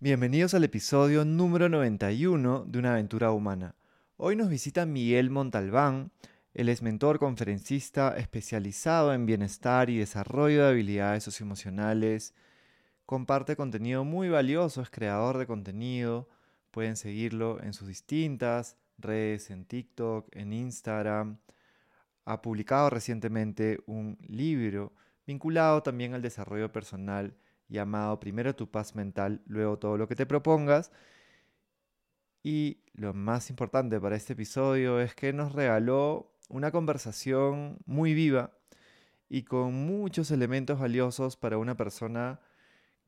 Bienvenidos al episodio número 91 de Una aventura humana. Hoy nos visita Miguel Montalbán. Él es mentor, conferencista especializado en bienestar y desarrollo de habilidades socioemocionales. Comparte contenido muy valioso, es creador de contenido. Pueden seguirlo en sus distintas redes, en TikTok, en Instagram. Ha publicado recientemente un libro vinculado también al desarrollo personal llamado Primero tu paz mental, luego todo lo que te propongas. Y lo más importante para este episodio es que nos regaló una conversación muy viva y con muchos elementos valiosos para una persona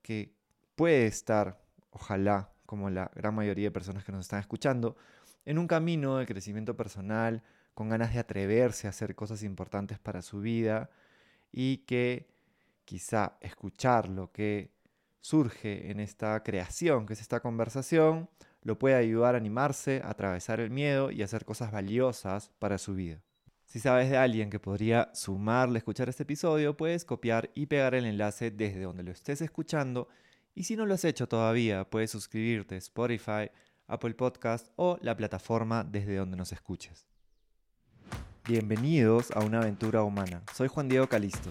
que puede estar, ojalá, como la gran mayoría de personas que nos están escuchando, en un camino de crecimiento personal, con ganas de atreverse a hacer cosas importantes para su vida y que quizá escuchar lo que surge en esta creación, que es esta conversación, lo puede ayudar a animarse, a atravesar el miedo y hacer cosas valiosas para su vida. Si sabes de alguien que podría sumarle a escuchar este episodio, puedes copiar y pegar el enlace desde donde lo estés escuchando. Y si no lo has hecho todavía, puedes suscribirte a Spotify, Apple Podcast o la plataforma desde donde nos escuches. Bienvenidos a una aventura humana. Soy Juan Diego Calisto.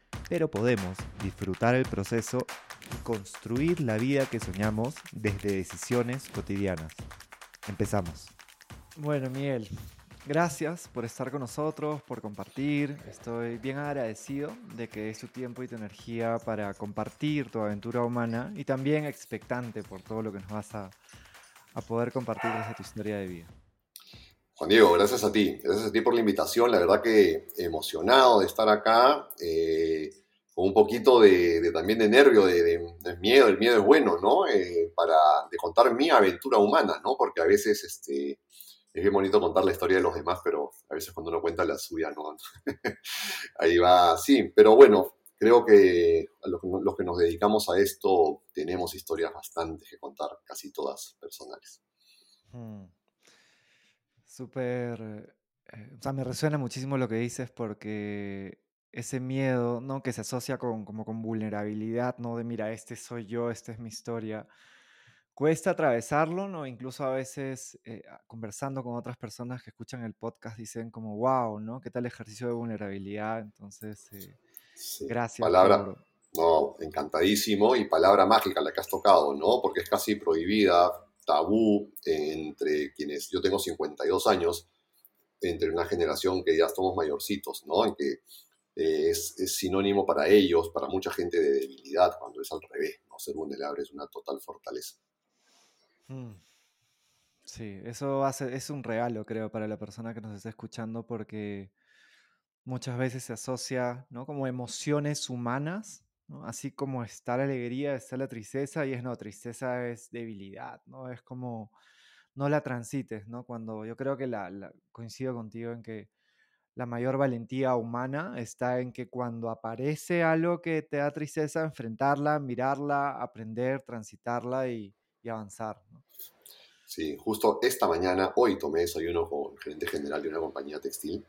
pero podemos disfrutar el proceso y construir la vida que soñamos desde decisiones cotidianas. Empezamos. Bueno, Miguel, gracias por estar con nosotros, por compartir. Estoy bien agradecido de que des tu tiempo y tu energía para compartir tu aventura humana y también expectante por todo lo que nos vas a, poder compartir desde tu historia de vida. Juan Diego, gracias a ti. Gracias a ti por la invitación. La verdad que emocionado de estar acá. Eh, un poquito de, también de nervio, de, miedo, el miedo es bueno, ¿no? Eh, para de contar mi aventura humana, ¿no? Porque a veces este, es bien bonito contar la historia de los demás, pero a veces cuando uno cuenta la suya, ¿no? Ahí va, sí, pero bueno, creo que los, que nos dedicamos a esto tenemos historias bastante que contar, casi todas personales. Hmm. Súper, eh, o sea, me resuena muchísimo lo que dices porque ese miedo, ¿no? Que se asocia con, como con vulnerabilidad, ¿no? De mira, este soy yo, esta es mi historia. Cuesta atravesarlo, ¿no? Incluso a veces eh, conversando con otras personas que escuchan el podcast dicen como, wow, ¿no? ¿Qué tal ejercicio de vulnerabilidad? Entonces, eh, gracias. Palabra, no, encantadísimo y palabra mágica la que has tocado, ¿no? Porque es casi prohibida, tabú entre quienes, yo tengo 52 años, entre una generación que ya somos mayorcitos, ¿no? En que eh, es, sinónimo para ellos, para mucha gente de debilidad, cuando es al revés, ¿no? Ser vulnerable es una total fortaleza. Mm. Sí, eso hace, es un regalo, creo, para la persona que nos está escuchando, porque muchas veces se asocia, ¿no? Como emociones humanas, Así como está la alegría, está la tristeza, y es no, tristeza es debilidad, ¿no? Es como no la transites, ¿no? Cuando yo creo que la coincido contigo en que la mayor valentía humana está en que cuando aparece algo que te da tristeza, enfrentarla, mirarla, aprender, transitarla y, avanzar. Sí, justo esta mañana, hoy tomé desayuno con el gerente general de una compañía textil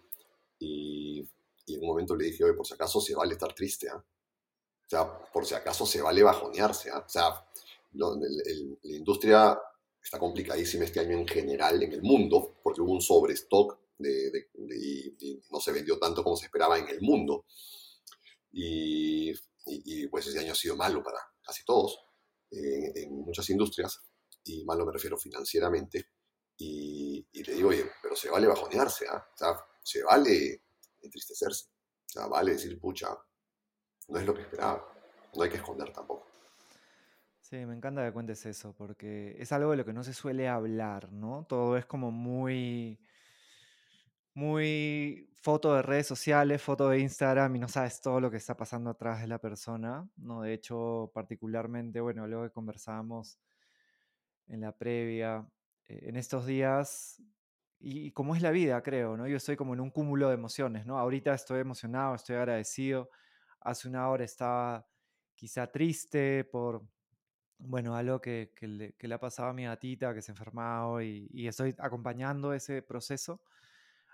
y, en un momento le dije, oye, por si acaso se vale estar triste, ¿ah? O sea, por si acaso se vale bajonearse, ¿ah? O sea, la industria está complicadísima este año en general en el mundo porque hubo un sobrestock y, no se vendió tanto como se esperaba en el mundo. Y, pues ese año ha sido malo para casi todos, en muchas industrias, y malo me refiero financieramente. Y, le digo, oye, pero se vale bajonearse, ¿ah? o sea, se vale entristecerse, o sea, vale decir, pucha, no es lo que esperaba, no hay que esconder tampoco. Sí, me encanta que cuentes eso, porque es algo de lo que no se suele hablar, ¿no? Todo es como muy muy foto de redes sociales, foto de Instagram y no sabes todo lo que está pasando atrás de la persona, ¿no? De hecho, particularmente, bueno, luego que conversábamos en la previa, eh, en estos días, y, como es la vida, creo, ¿no? Yo estoy como en un cúmulo de emociones, ¿no? Ahorita estoy emocionado, estoy agradecido. Hace una hora estaba quizá triste por, bueno, algo que, le, ha pasado a mi gatita, que se ha enfermado y, y estoy acompañando ese proceso.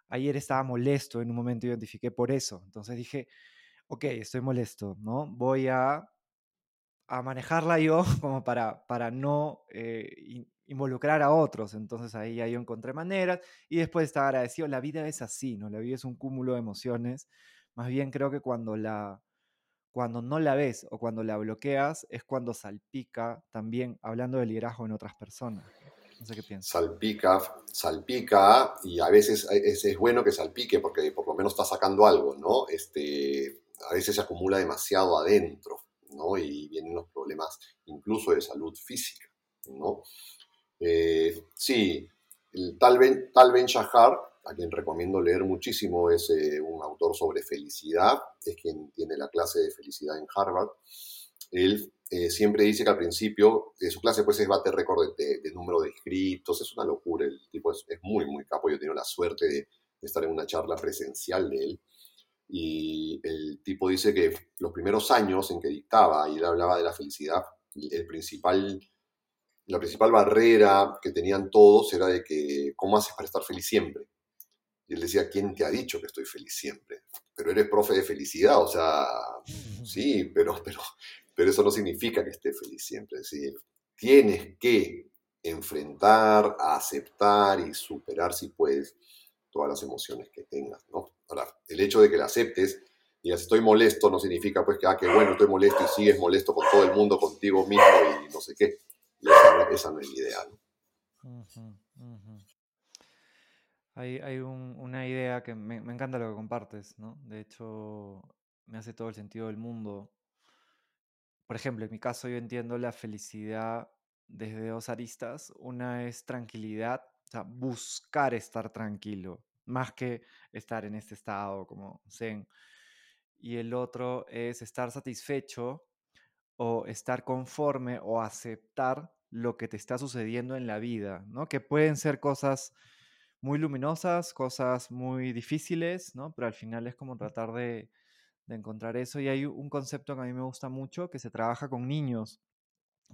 Ayer estaba molesto, en un momento identifiqué por eso. Entonces dije, ok, estoy molesto, ¿no? Voy a, a manejarla yo como para, para no eh, involucrar a otros. Entonces ahí ya yo encontré maneras y después estaba agradecido. La vida es así, ¿no? La vida es un cúmulo de emociones. Más bien creo que cuando la cuando no la ves o cuando la bloqueas es cuando salpica también, hablando de liderazgo en otras personas. Salpica, salpica y a veces es, bueno que salpique porque por lo menos está sacando algo, ¿no? Este, a veces se acumula demasiado adentro, ¿no? Y vienen los problemas incluso de salud física, ¿no? Eh, sí, Tal Ben, Tal Shahar, a quien recomiendo leer muchísimo, es eh, un autor sobre felicidad, es quien tiene la clase de felicidad en Harvard. Él eh, siempre dice que al principio de su clase pues es bate récord de, número de inscritos, es una locura, el tipo es, muy, muy capo, yo he tenido la suerte de, estar en una charla presencial de él y el tipo dice que los primeros años en que dictaba y él hablaba de la felicidad, el principal, la principal barrera que tenían todos era de que, ¿cómo haces para estar feliz siempre? Y él decía, ¿quién te ha dicho que estoy feliz siempre? Pero eres profe de felicidad, o sea, sí, pero, pero eso no significa que esté feliz siempre. Decir, tienes que enfrentar, aceptar y superar si puedes todas las emociones que tengas, ¿no? Ahora, el hecho de que la aceptes y si estoy molesto no significa pues que, ah, que bueno, estoy molesto y sigues molesto con todo el mundo, contigo mismo y no sé qué. esa, no, es la idea, Hay, una idea que me, me, encanta lo que compartes, ¿no? De hecho, me hace todo el sentido del mundo. Por ejemplo, en mi caso yo entiendo la felicidad desde dos aristas. Una es tranquilidad, o sea, buscar estar tranquilo más que estar en este estado como zen. Y el otro es estar satisfecho o estar conforme o aceptar lo que te está sucediendo en la vida, ¿no? Que pueden ser cosas muy luminosas, cosas muy difíciles, ¿no? Pero al final es como tratar de, de encontrar eso. Y hay un concepto que a mí me gusta mucho, que se trabaja con niños,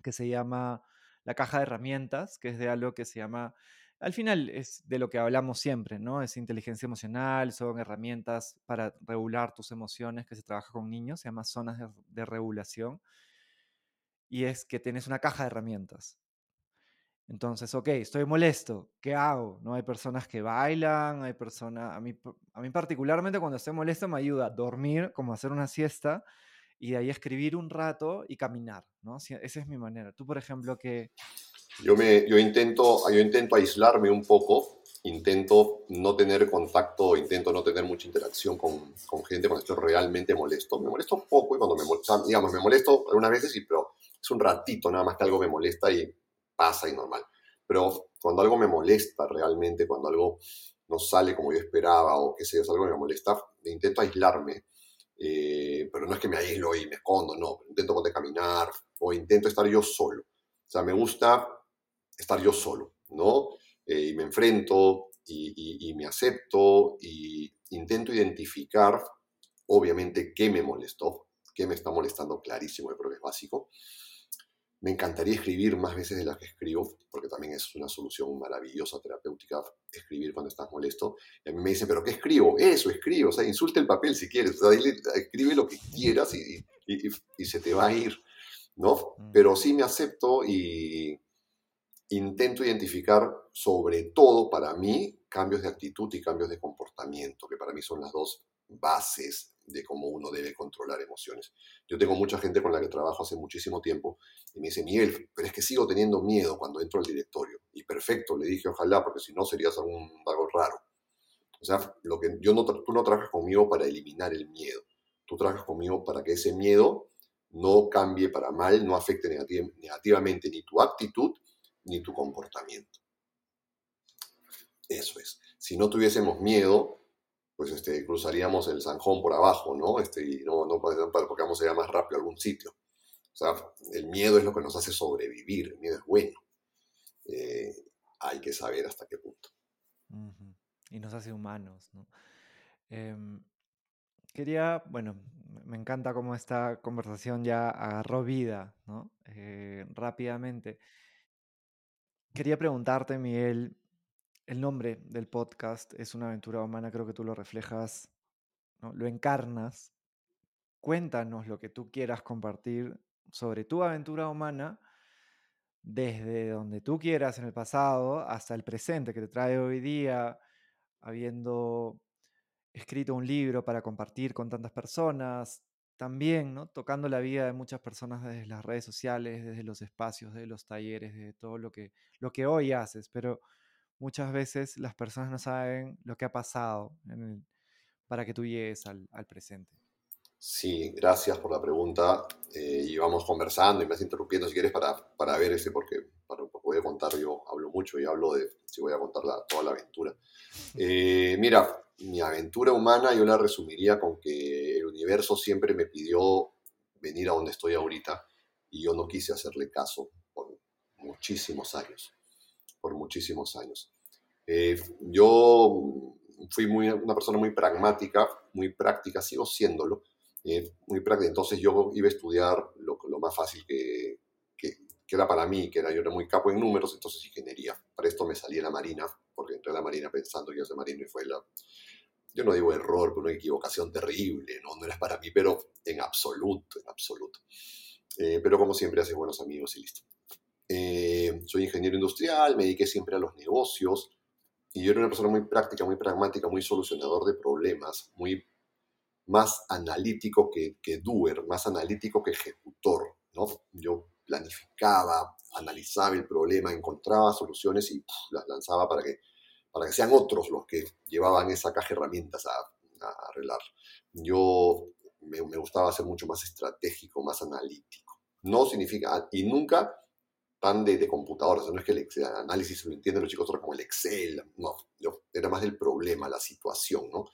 que se llama la caja de herramientas, que es de algo que se llama al final es de lo que hablamos siempre, ¿no? Es inteligencia emocional, son herramientas para regular tus emociones que se trabaja con niños, se llama zonas de, regulación. Y es que tienes una caja de herramientas. Entonces, ok, estoy molesto, ¿qué hago? ¿No? Hay personas que bailan, hay personas, a mí, a mí particularmente cuando estoy molesto me ayuda a dormir, como hacer una siesta, y de ahí escribir un rato y caminar, ¿no? Esa es mi manera. Tú, por ejemplo, ¿qué, yo, me, yo, intento, yo intento aislarme un poco, intento no tener contacto, intento no tener mucha interacción con, con gente cuando estoy realmente molesto. Me molesto poco y cuando me molesto, digamos, me molesto algunas veces, sí, pero es un ratito nada más que algo me molesta y pasa y normal. Pero cuando algo me molesta realmente, cuando algo no sale como yo esperaba o que sea, es algo que me molesta, intento aislarme. Eh, pero no es que me aíslo y me escondo, no. Intento poder caminar o intento estar yo solo. O sea, me gusta estar yo solo, ¿no? Eh, y me enfrento y, me acepto y intento identificar, obviamente, qué me molestó, qué me está molestando clarísimo, yo creo que es básico. Me encantaría escribir más veces de las que escribo, porque también es una solución maravillosa terapéutica escribir cuando estás molesto. Y a mí me dicen, ¿pero qué escribo? Eso, escribo. O sea, insulte el papel si quieres. O sea, escribe lo que quieras y, y, se te va a ir, ¿no? Mm. Pero sí me acepto y, intento identificar sobre todo para mí cambios de actitud y cambios de comportamiento, que para mí son las dos bases de cómo uno debe controlar emociones. Yo tengo mucha gente con la que trabajo hace muchísimo tiempo y me dice, Miguel, pero es que sigo teniendo miedo cuando entro al directorio. Y perfecto, le dije, ojalá, porque si no serías algún, algo raro. O sea, lo que yo no, tú no trabajas conmigo para eliminar el miedo. Tú trabajas conmigo para que ese miedo no cambie para mal, no afecte negativamente ni tu actitud ni tu comportamiento. Eso es. Si no tuviésemos miedo, pues este, cruzaríamos el zanjón por abajo, ¿no? Este, y no, no porque vamos a ir más rápido a algún sitio. O sea, el miedo es lo que nos hace sobrevivir, el miedo es bueno. Eh, hay que saber hasta qué punto. Y nos hace humanos, ¿no? Em, quería, bueno, me encanta cómo esta conversación ya agarró vida, ¿no? Eh, rápidamente. Quería preguntarte, Miguel, el nombre del podcast es una aventura humana, creo que tú lo reflejas, lo encarnas. Cuéntanos lo que tú quieras compartir sobre tu aventura humana desde donde tú quieras en el pasado hasta el presente que te trae hoy día, habiendo escrito un libro para compartir con tantas personas, también tocando la vida de muchas personas desde las redes sociales, desde los espacios, desde los talleres, de todo lo que, lo que hoy haces, pero muchas veces las personas no saben lo que ha pasado para que tú llegues al, presente. Sí, gracias por la pregunta. Eh, y vamos conversando y me vas interrumpiendo si quieres para, para ver ese, porque para, a contar, yo hablo mucho y hablo de, si voy a contar toda la aventura. Eh, mira, mi aventura humana yo la resumiría con que el universo siempre me pidió venir a donde estoy ahorita y yo no quise hacerle caso por muchísimos años, por muchísimos años. Eh, yo fui muy, una persona muy pragmática, muy práctica, sigo siéndolo, eh, muy práctica. Entonces yo iba a estudiar lo, lo más fácil que, que, que, era para mí, que era yo era muy capo en números, entonces ingeniería. Para esto me salí a la Marina, porque entré a la Marina pensando que a ser marino y fue la, yo no digo error, pero una equivocación terrible, no, no era para mí, pero en absoluto, en absoluto. Eh, pero como siempre haces buenos amigos y listo. Eh, soy ingeniero industrial, me dediqué siempre a los negocios y yo era una persona muy práctica, muy pragmática, muy solucionador de problemas, muy más analítico que, que doer, más analítico que ejecutor, ¿no? Yo planificaba, analizaba el problema, encontraba soluciones y las lanzaba para que, para que sean otros los que llevaban esa caja de herramientas a, a arreglar. Yo me, me, gustaba ser mucho más estratégico, más analítico. No significa, y nunca tan de, de computadoras, no es que el, el análisis lo entienden los chicos como el Excel, no, era más del problema, la situación, ¿no?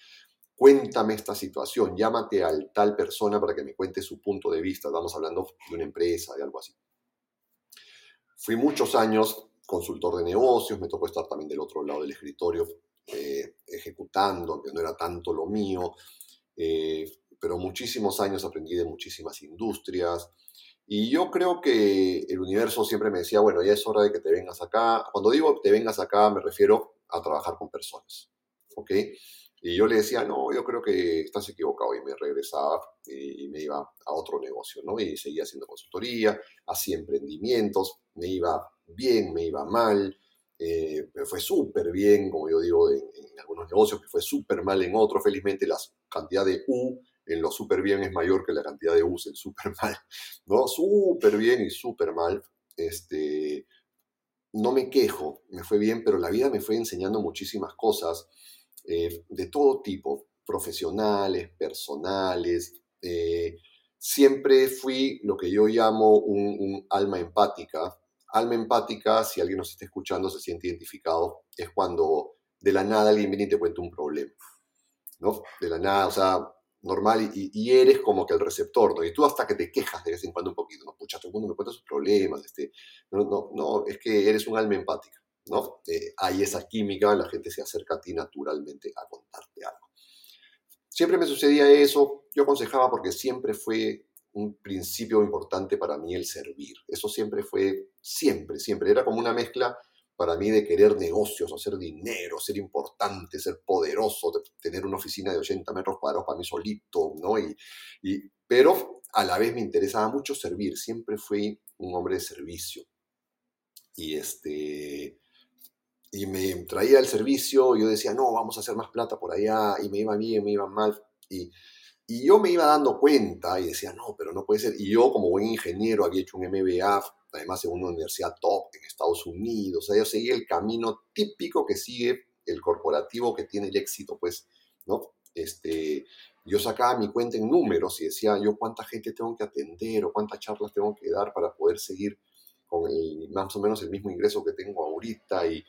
Cuéntame esta situación, llámate al tal persona para que me cuente su punto de vista, estamos hablando de una empresa, de algo así. Fui muchos años consultor de negocios, me tocó estar también del otro lado del escritorio eh, ejecutando, aunque no era tanto lo mío, eh, pero muchísimos años aprendí de muchísimas industrias. Y yo creo que el universo siempre me decía, bueno, ya es hora de que te vengas acá. Cuando digo te vengas acá, me refiero a trabajar con personas. ¿Ok? Y yo le decía, no, yo creo que estás equivocado. Y me regresaba y me iba a otro negocio, ¿no? Y seguía haciendo consultoría, hacía emprendimientos, me iba bien, me iba mal, eh, me fue súper bien, como yo digo, en, en algunos negocios, me fue súper mal en otros. Felizmente la cantidad de U en lo súper bien es mayor que la cantidad de U's en súper mal, ¿no? Súper bien y súper mal. Este, no me quejo, me fue bien, pero la vida me fue enseñando muchísimas cosas eh, de todo tipo, profesionales, personales. Eh, siempre fui lo que yo llamo un, un, alma empática. Alma empática, si alguien nos está escuchando, se siente identificado, es cuando de la nada alguien viene y te cuenta un problema. ¿no? De la nada, o sea, normal, y, eres como que el receptor. Y tú hasta que te quejas de vez en cuando un poquito, ¿no? Pucha, todo el mundo me cuenta sus problemas, este, no, no, no, es que eres un alma empática. ¿no? Eh, hay esa química, la gente se acerca a ti naturalmente a contarte algo. Siempre me sucedía eso, yo aconsejaba porque siempre fue un principio importante para mí el servir. Eso siempre fue, siempre, siempre. Era como una mezcla para mí de querer negocios, hacer dinero, ser importante, ser poderoso, tener una oficina de 80 metros cuadrados para mí solito, ¿no? Y, y, pero a la vez me interesaba mucho servir, siempre fui un hombre de servicio. Y este, y me traía el servicio, yo decía, no, vamos a hacer más plata por allá, y me iba bien, me iba mal, y, y yo me iba dando cuenta y decía, no, pero no puede ser, y yo como buen ingeniero había hecho un MBA, además en una universidad top en Estados Unidos, o sea, yo seguía el camino típico que sigue el corporativo que tiene el éxito, pues, ¿no? Este, yo sacaba mi cuenta en números y decía yo cuánta gente tengo que atender o cuántas charlas tengo que dar para poder seguir con el, más o menos el mismo ingreso que tengo ahorita y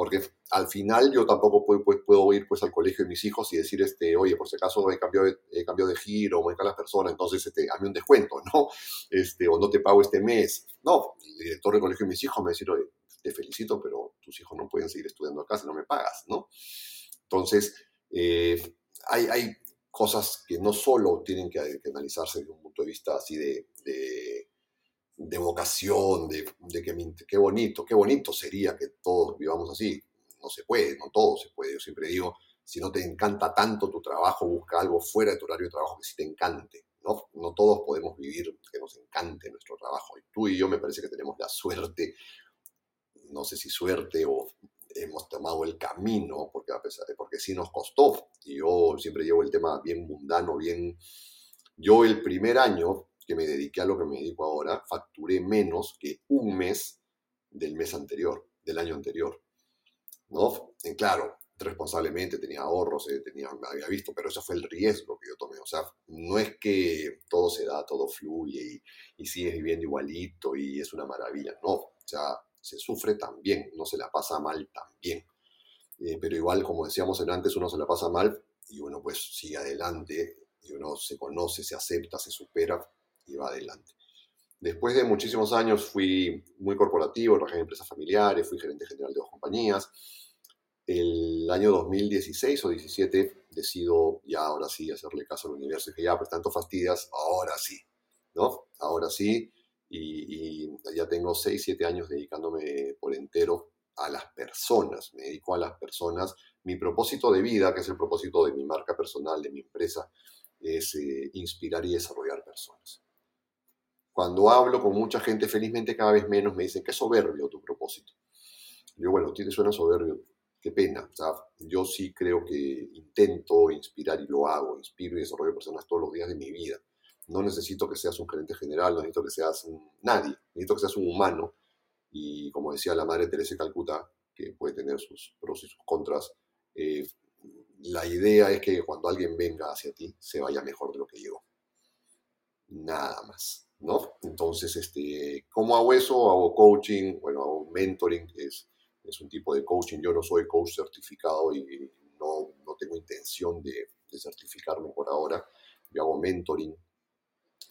porque al final yo tampoco puedo, ir pues al colegio de mis hijos y decir, este, oye, por si acaso he cambiado de, he cambiado de giro, o las personas, entonces este, hazme un descuento, ¿no? Este, o no te pago este mes. No, el director del colegio de mis hijos me decir, oye, te felicito, pero tus hijos no pueden seguir estudiando acá si no me pagas, ¿no? Entonces, eh, hay, hay, cosas que no solo tienen que, analizarse desde un punto de vista así de, vocación, de, de que qué bonito, qué bonito sería que todos vivamos así. No se puede, no todo se puede. Yo siempre digo, si no te encanta tanto tu trabajo, busca algo fuera de tu horario de trabajo que sí te encante. ¿no? no todos podemos vivir que nos encante nuestro trabajo. Y tú y yo me parece que tenemos la suerte, no sé si suerte o hemos tomado el camino, porque, a pesar de, porque sí nos costó. Y yo siempre llevo el tema bien mundano, bien... Yo el primer año que me dediqué a lo que me dedico ahora, facturé menos que un mes del mes anterior, del año anterior. ¿No? En claro, responsablemente, tenía ahorros, eh, tenía, había visto, pero ese fue el riesgo que yo tomé. O sea, no es que todo se da, todo fluye y, sigues viviendo igualito y es una maravilla. No, o sea, se sufre también, uno se la pasa mal también. Eh, pero igual, como decíamos antes, uno se la pasa mal y uno pues sigue adelante y uno se conoce, se acepta, se supera y va adelante. Después de muchísimos años fui muy corporativo, trabajé en empresas familiares, fui gerente general de dos compañías el año 2016 o 17 decido ya ahora sí hacerle caso al universo y que ya, pues tanto fastidias, ahora sí, ¿no? Ahora sí, y, ya tengo 6, 7 años dedicándome por entero a las personas, me dedico a las personas. Mi propósito de vida, que es el propósito de mi marca personal, de mi empresa, es eh, inspirar y desarrollar personas. Cuando hablo con mucha gente, felizmente cada vez menos me dicen, qué soberbio tu propósito. Yo, bueno, tiene suena soberbio, qué pena. Yo sí creo que intento inspirar y lo hago, inspiro y desarrollo personas todos los días de mi vida. No necesito que seas un gerente general, no necesito que seas un, nadie, necesito que seas un humano. Y como decía la madre Teresa de Calcuta, que puede tener sus pros y sus contras, eh, la idea es que cuando alguien venga hacia ti, se vaya mejor de lo que llegó. Nada más, ¿no? Entonces, este, ¿cómo hago eso? Hago coaching, bueno, hago mentoring, es es un tipo de coaching. Yo no soy coach certificado y no, no tengo intención de, de, certificarme por ahora. Yo hago mentoring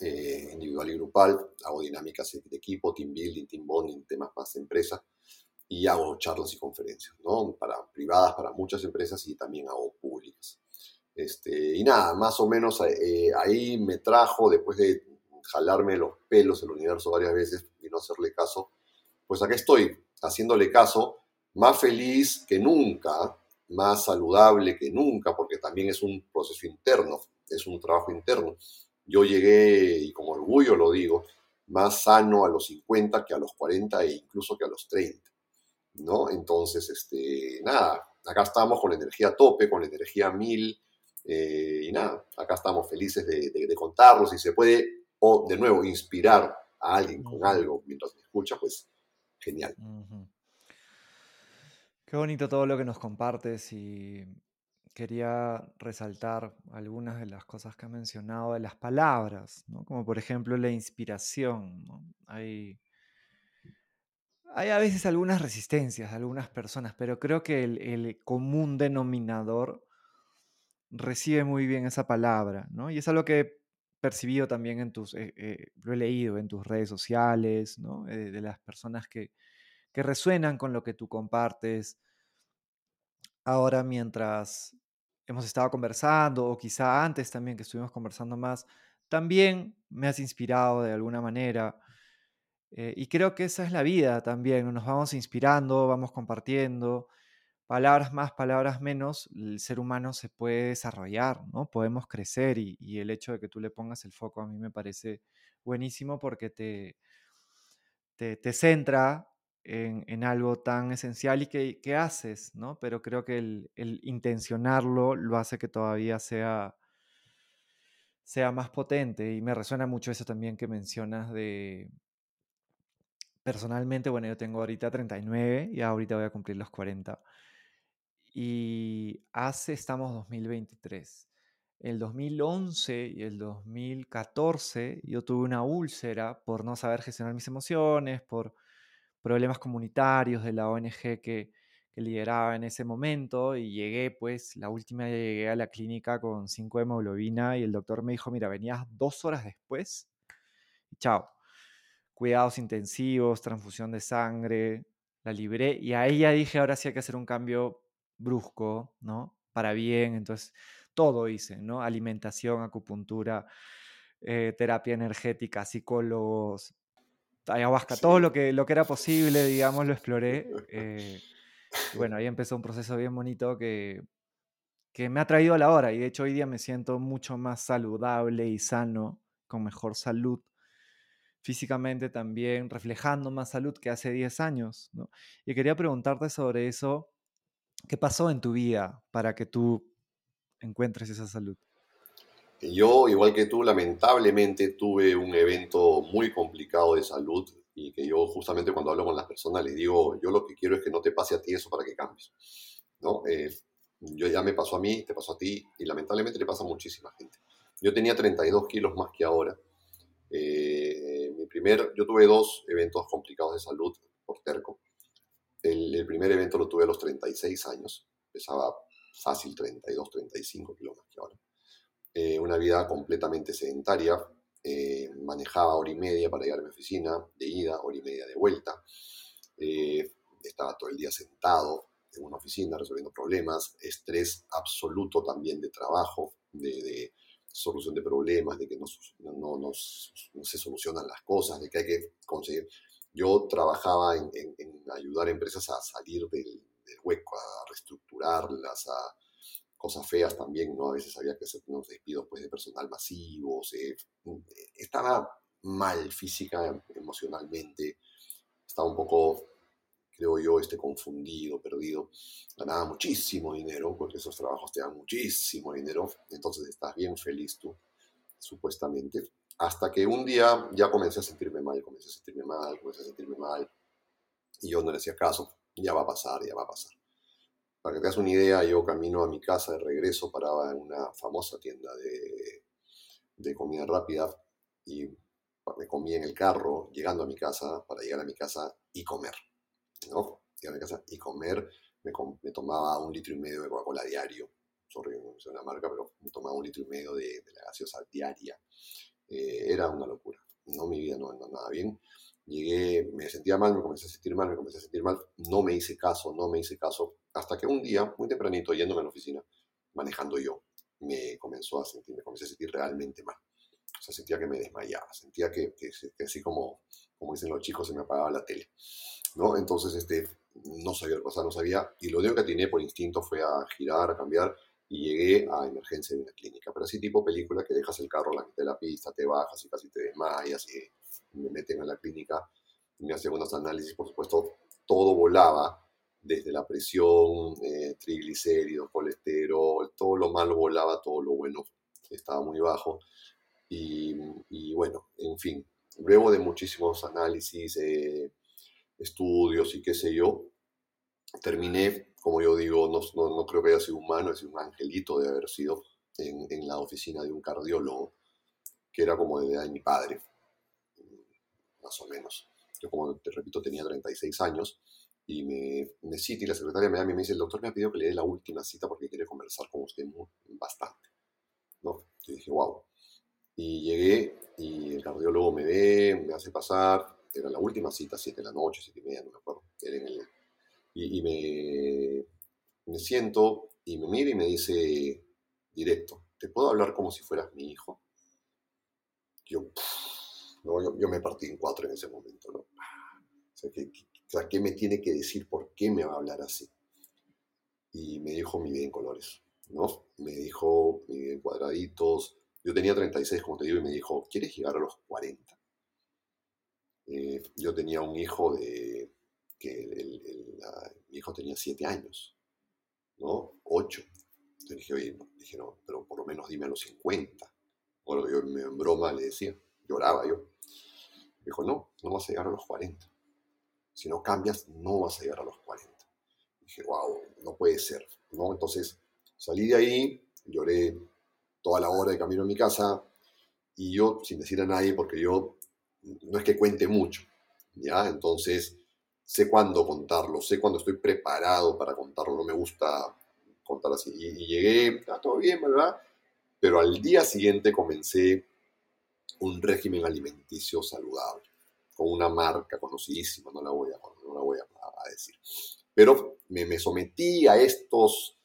eh, individual y grupal, hago dinámicas de equipo, team building, team bonding, temas más de empresa y hago charlas y conferencias, ¿no? Para privadas, para muchas empresas y también hago públicas. Este, y nada, más o menos eh, ahí me trajo, después de jalarme los pelos el universo varias veces y no hacerle caso, pues acá estoy, haciéndole caso, más feliz que nunca, más saludable que nunca, porque también es un proceso interno, es un trabajo interno. Yo llegué, y como orgullo lo digo, más sano a los 50 que a los 40 e incluso que a los 30, ¿no? Entonces, este, nada, acá estamos con la energía tope, con la energía mil, eh, y nada, acá estamos felices de, de, contarlo, si se puede, o de nuevo, inspirar a alguien con algo mientras me escucha, pues genial. Qué bonito todo lo que nos compartes y quería resaltar algunas de las cosas que ha mencionado de las palabras, como por ejemplo la inspiración. Hay, hay, a veces algunas resistencias de algunas personas, pero creo que el, común denominador recibe muy bien esa palabra, ¿no? y es algo que percibido también en tus, eh, eh, lo he leído en tus redes sociales. Eh, de las personas que, que resuenan con lo que tú compartes. Ahora mientras hemos estado conversando, o quizá antes también que estuvimos conversando más, también me has inspirado de alguna manera. Y creo que esa es la vida también, nos vamos inspirando, vamos compartiendo, palabras más, palabras menos, el ser humano se puede desarrollar, ¿no? Podemos crecer y, y el hecho de que tú le pongas el foco a mí me parece buenísimo porque te, te, te centra en, algo tan esencial y que, haces, ¿no? Pero creo que el, intencionarlo lo hace que todavía sea, sea más potente y me resuena mucho eso también que mencionas de... Personalmente, bueno, yo tengo ahorita 39 y ahorita voy a cumplir los 40. Y hace, estamos 2023. El 2011 y el 2014 yo tuve una úlcera por no saber gestionar mis emociones, por problemas comunitarios de la ONG que, lideraba en ese momento y llegué, pues, la última llegué a la clínica con 5 de hemoglobina y el doctor me dijo, mira, venías dos horas después chao. Cuidados intensivos, transfusión de sangre, la libré y ahí ya dije, ahora sí hay que hacer un cambio brusco, ¿no? Para bien, entonces todo hice, ¿no? Alimentación, acupuntura, eh, terapia energética, psicólogos, ayahuasca, todo lo que, lo que era posible, digamos, lo exploré. Eh, y bueno, ahí empezó un proceso bien bonito que, que me ha traído a la hora y de hecho hoy día me siento mucho más saludable y sano, con mejor salud físicamente también, reflejando más salud que hace 10 años. ¿no? Y quería preguntarte sobre eso, ¿qué pasó en tu vida para que tú encuentres esa salud? Yo, igual que tú, lamentablemente tuve un evento muy complicado de salud y que yo justamente cuando hablo con las personas les digo, yo lo que quiero es que no te pase a ti eso para que cambies. ¿no? Eh, yo ya me pasó a mí, te pasó a ti y lamentablemente le pasa a muchísima gente. Yo tenía 32 kilos más que ahora. Eh, mi primer, yo tuve dos eventos complicados de salud por terco. El, primer evento lo tuve a los 36 años. Pesaba fácil 32, 35 kilos más que ahora. Eh, una vida completamente sedentaria. Eh, manejaba hora y media para llegar a mi oficina, de ida, hora y media de vuelta. Eh, estaba todo el día sentado en una oficina resolviendo problemas. Estrés absoluto también de trabajo, de, solución de problemas, de que no, no, se solucionan las cosas, de que hay que conseguir. Yo trabajaba en, ayudar a empresas a salir del, hueco, a reestructurarlas, a cosas feas también, ¿no? A veces había que hacer unos despidos pues, de personal masivos. Eh, estaba mal física, emocionalmente, estaba un poco creo yo, este confundido, perdido, ganaba muchísimo dinero, porque esos trabajos te dan muchísimo dinero, entonces estás bien feliz tú, supuestamente, hasta que un día ya comencé a sentirme mal, comencé a sentirme mal, comencé a sentirme mal, y yo no le hacía caso, ya va a pasar, ya va a pasar. Para que te hagas una idea, yo camino a mi casa de regreso, paraba en una famosa tienda de, de comida rápida y me comí en el carro llegando a mi casa para llegar a mi casa y comer. ¿no? Llegar a casa y comer, me, tomaba un litro y medio de Coca-Cola diario. Sorry, no sé una marca, pero tomaba un litro y medio de, de la gaseosa diaria. Eh, era una locura. No, mi vida no andaba nada bien. Llegué, me sentía mal, me comencé a sentir mal, me comencé a sentir mal. No me hice caso, no me hice caso. Hasta que un día, muy tempranito, yéndome a la oficina, manejando yo, me comenzó a sentir, me comencé a sentir realmente mal. O sea, sentía que me desmayaba, sentía que, que, que así como, como dicen los chicos, se me apagaba la tele. ¿no? Entonces, este, no sabía qué pasar, no sabía, y lo único que atiné por instinto fue a girar, a cambiar, y llegué a emergencia de una clínica, pero así tipo película que dejas el carro a la mitad de la pista, te bajas y casi te desmayas, y me meten a la clínica, me hacen unos análisis, por supuesto, todo volaba, desde la presión, eh, triglicéridos, colesterol, todo lo malo volaba, todo lo bueno estaba muy bajo, y, y bueno, en fin, luego de muchísimos análisis, eh, estudios y qué sé yo, terminé, como yo digo, no, no, no creo que haya sido humano, es un angelito de haber sido en, en, la oficina de un cardiólogo, que era como de edad de mi padre, más o menos. Yo, como te repito, tenía 36 años y me, me cita y la secretaria me da y me dice, el doctor me ha pedido que le dé la última cita porque quiere conversar con usted muy, bastante. ¿no? Yo dije, wow. Y llegué y el cardiólogo me ve, me hace pasar, era la última cita, 7 de la noche, 7 y media, no me acuerdo. Era en el, y, me, me, siento y me mira y me dice directo, ¿te puedo hablar como si fueras mi hijo? Yo, no, yo, me partí en cuatro en ese momento, ¿no? O sea, ¿qué, qué, ¿qué me tiene que decir? ¿Por qué me va a hablar así? Y me dijo mi vida en colores, ¿no? Me dijo mi vida en cuadraditos. Yo tenía 36, como te digo, y me dijo, ¿quieres llegar a los 40? Eh, yo tenía un hijo de que el, mi hijo tenía siete años, ¿no? Ocho. Entonces dije, oye, dije, no, pero por lo menos dime a los 50. O lo que yo en broma le decía, lloraba yo. Me dijo, no, no vas a llegar a los 40. Si no cambias, no vas a llegar a los 40. dije, wow, no puede ser, ¿no? Entonces salí de ahí, lloré toda la hora de camino a mi casa y yo, sin decir a nadie, porque yo no es que cuente mucho, ¿ya? Entonces, sé cuándo contarlo, sé cuándo estoy preparado para contarlo, no me gusta contar así. Y, y llegué, ah, todo bien, ¿verdad? Pero al día siguiente comencé un régimen alimenticio saludable. con una marca conocidísima, no la voy a, no la voy a, decir. Pero me, me, sometí a estos,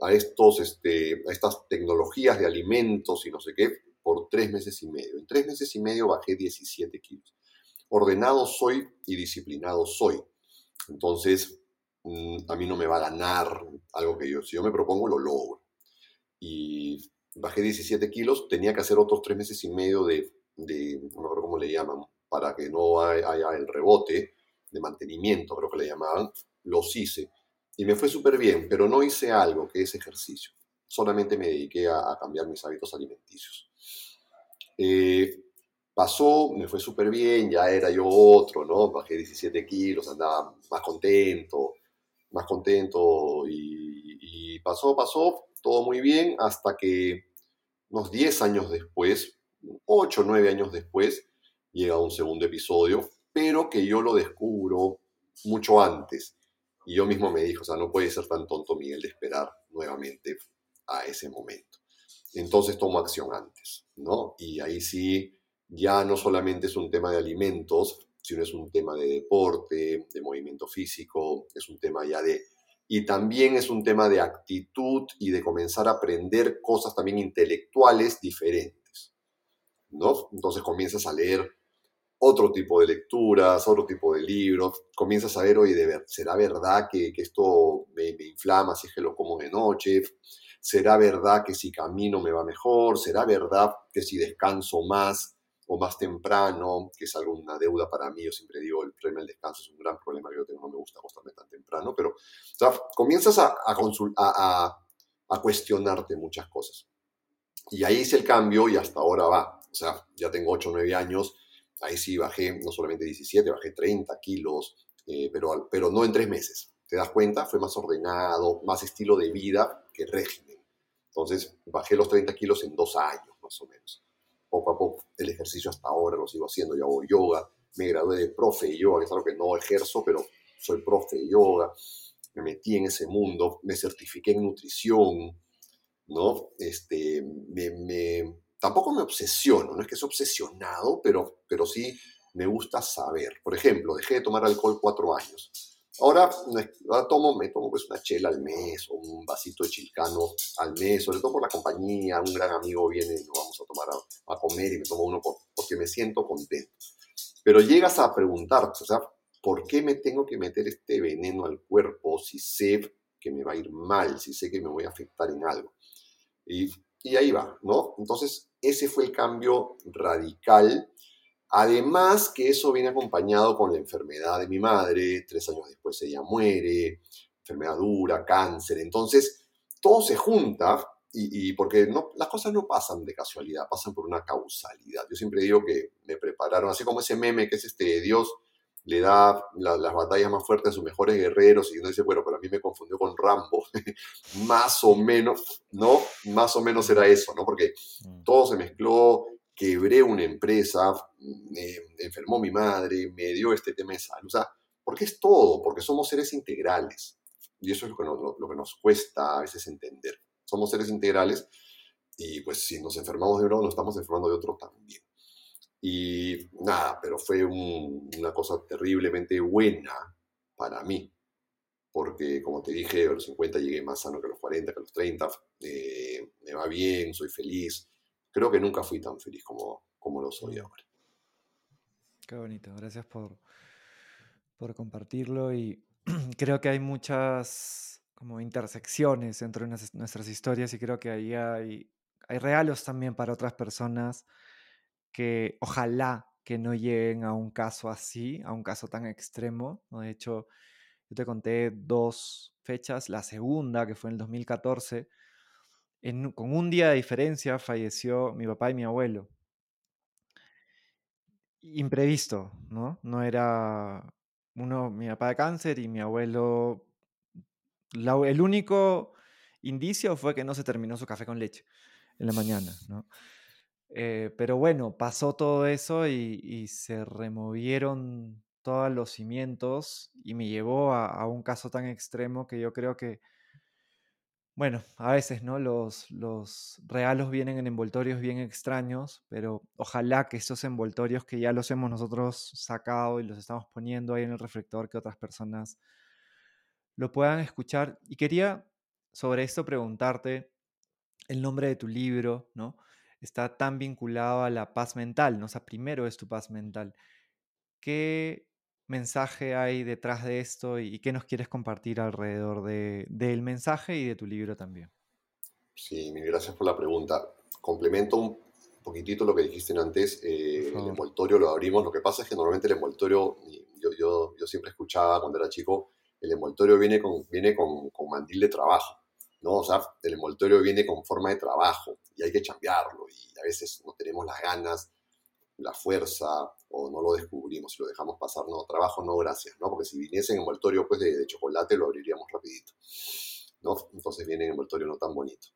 a, estos, este, a estas tecnologías de alimentos y no sé qué por tres meses y medio. En tres meses y medio bajé 17 kilos. Ordenado soy y disciplinado soy. Entonces, mm, a mí no me va a ganar algo que yo, si yo me propongo, lo logro. Y bajé 17 kilos, tenía que hacer otros tres meses y medio de, de no me cómo le llaman, para que no haya el rebote de mantenimiento, creo que le llamaban, los hice. Y me fue súper bien, pero no hice algo que es ejercicio. Solamente me dediqué a, cambiar mis hábitos alimenticios. Eh, pasó, me fue súper bien, ya era yo otro, ¿no? Bajé 17 kilos, andaba más contento, más contento y, pasó, pasó, todo muy bien hasta que unos 10 años después, 8 o 9 años después, llega un segundo episodio, pero que yo lo descubro mucho antes. Y yo mismo me dijo, o sea, no puede ser tan tonto Miguel de esperar nuevamente a ese momento. Entonces tomo acción antes, ¿no? Y ahí sí, ya no solamente es un tema de alimentos, sino es un tema de deporte, de movimiento físico, es un tema ya de y también es un tema de actitud y de comenzar a aprender cosas también intelectuales diferentes. ¿no? Entonces comienzas a leer otro tipo de lecturas, otro tipo de libros, comienzas a ver, oye, ¿será verdad que, esto me, me, inflama si es que lo como de noche? ¿Será verdad que si camino me va mejor? ¿Será verdad que si descanso más o más temprano, que es alguna deuda para mí, yo siempre digo, el problema del descanso es un gran problema que yo tengo, no me gusta acostarme tan temprano, pero comienzas a, a, a, cuestionarte muchas cosas. Y ahí hice el cambio y hasta ahora va. O sea, ya tengo 8 o 9 años, ahí sí bajé no solamente 17, bajé 30 kilos, eh, pero, pero no en 3 meses. ¿Te das cuenta? Fue más ordenado, más estilo de vida que régimen. Entonces, bajé los 30 kilos en 2 años, más o menos poco a poco el ejercicio hasta ahora lo sigo haciendo. Yo hago yoga, me gradué de profe de yoga, que es algo que no ejerzo, pero soy profe de yoga. Me metí en ese mundo, me certifiqué en nutrición, ¿no? Este, me, tampoco me obsesiono, no es que soy obsesionado, pero, pero sí me gusta saber. Por ejemplo, dejé de tomar alcohol cuatro años Ahora, tomo, me tomo pues una chela al mes o un vasito de chilcano al mes, sobre todo por la compañía, un gran amigo viene y nos vamos a tomar a, comer y me tomo uno porque me siento contento. Pero llegas a preguntarte, o sea, ¿por qué me tengo que meter este veneno al cuerpo si sé que me va a ir mal, si sé que me voy a afectar en algo? Y, y ahí va, ¿no? Entonces, ese fue el cambio radical Además que eso viene acompañado con la enfermedad de mi madre, tres años después ella muere, enfermedad dura, cáncer. Entonces, todo se junta y, porque no, las cosas no pasan de casualidad, pasan por una causalidad. Yo siempre digo que me prepararon, así como ese meme que es este, Dios le da las batallas más fuertes a sus mejores guerreros y uno dice, bueno, pero a mí me confundió con Rambo. más o menos, ¿no? Más o menos era eso, ¿no? Porque mm. todo se mezcló, quebré una empresa, me enfermó mi madre, me dio este tema de salud. O sea, porque es todo, porque somos seres integrales. Y eso es lo que, nos, lo, que nos cuesta a veces entender. Somos seres integrales y pues si nos enfermamos de uno, nos estamos enfermando de otro también. Y nada, pero fue una cosa terriblemente buena para mí, porque como te dije, a los 50 llegué más sano que a los 40, que a los 30, eh, me va bien, soy feliz, creo que nunca fui tan feliz como, como lo soy ahora. Qué bonito, gracias por, por compartirlo y creo que hay muchas como intersecciones entre nuestras historias y creo que ahí hay, hay regalos también para otras personas que ojalá que no lleguen a un caso así, a un caso tan extremo. De hecho, yo te conté dos fechas, la segunda, que fue en el 2014, con un día de diferencia falleció mi papá y mi abuelo. Imprevisto, ¿no? No era uno, mi papá de cáncer y mi abuelo. el único indicio fue que no se terminó su café con leche en la mañana, ¿no? Eh, pero bueno, pasó todo eso y, se removieron todos los cimientos y me llevó a, a, un caso tan extremo que yo creo que Bueno, a veces, ¿no? Los, los regalos vienen en envoltorios bien extraños, pero ojalá que estos envoltorios que ya los hemos nosotros sacado y los estamos poniendo ahí en el reflector, que otras personas lo puedan escuchar. Y quería sobre esto preguntarte el nombre de tu libro, ¿no? Está tan vinculado a la paz mental, ¿no? O sea, primero es tu paz mental. ¿Qué mensaje hay detrás de esto y, qué nos quieres compartir alrededor de, del mensaje y de tu libro también? Sí, mil gracias por la pregunta. Complemento un poquitito lo que dijiste antes. Eh, el envoltorio lo abrimos. Lo que pasa es que normalmente el envoltorio, yo, yo, yo siempre escuchaba cuando era chico, el envoltorio viene con, viene con, con mandil de trabajo. ¿no? O sea, el envoltorio viene con forma de trabajo y hay que cambiarlo y a veces no tenemos las ganas la fuerza o no lo descubrimos y lo dejamos pasar, no, trabajo no, gracias, ¿no? Porque si viniese en envoltorio pues, de, chocolate lo abriríamos rapidito, ¿no? Entonces viene en envoltorio no tan bonito.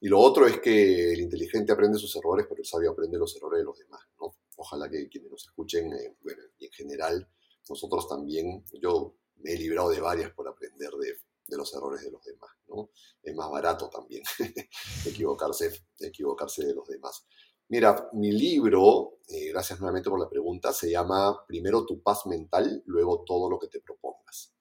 Y lo otro es que el inteligente aprende sus errores, pero el sabio aprende los errores de los demás, ¿no? Ojalá que quienes nos escuchen, eh, bueno, y en general, nosotros también, yo me he librado de varias por aprender de, de los errores de los demás, ¿no? Es más barato también equivocarse, equivocarse de los demás. Mira, mi libro, eh, gracias nuevamente por la pregunta, se llama Primero tu paz mental, luego todo lo que te propongas.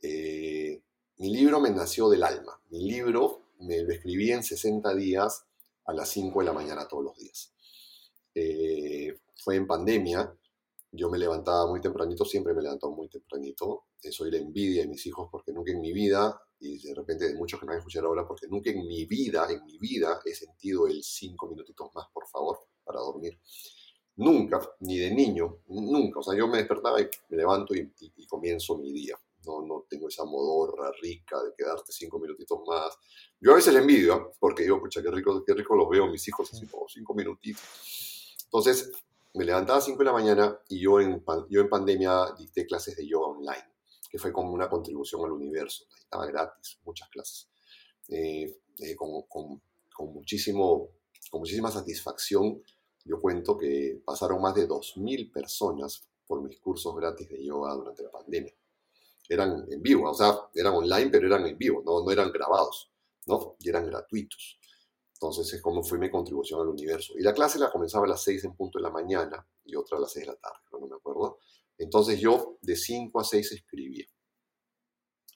Eh, mi libro me nació del alma. Mi libro me lo escribí en 60 días a las 5 de la mañana todos los días. Eh, fue en pandemia, yo me levantaba muy tempranito, siempre me levantaba muy tempranito. soy la envidia de mis hijos porque nunca en mi vida y de repente de muchos que me van a escuchar ahora, porque nunca en mi vida, en mi vida, he sentido el cinco minutitos más, por favor, para dormir. Nunca, ni de niño, nunca. O sea, yo me despertaba y me levanto y, comienzo mi día. No, no tengo esa modorra rica de quedarte cinco minutitos más. Yo a veces le envidio, porque digo, pucha, qué rico, qué rico los veo mis hijos así como cinco minutitos. Entonces, me levantaba a cinco de la mañana y yo en, yo en pandemia dicté clases de yoga online que fue como una contribución al universo. Estaba gratis, muchas clases. Eh, eh, con, con, muchísimo, con muchísima satisfacción, yo cuento que pasaron más de 2.000 personas por mis cursos gratis de yoga durante la pandemia. Eran en vivo, o sea, eran online, pero eran en vivo, no, no eran grabados, ¿no? Y eran gratuitos. Entonces es como fue mi contribución al universo. Y la clase la comenzaba a las 6 en punto de la mañana y otra a las 6 de la tarde, no me acuerdo. Entonces yo de 5 a 6 escribía.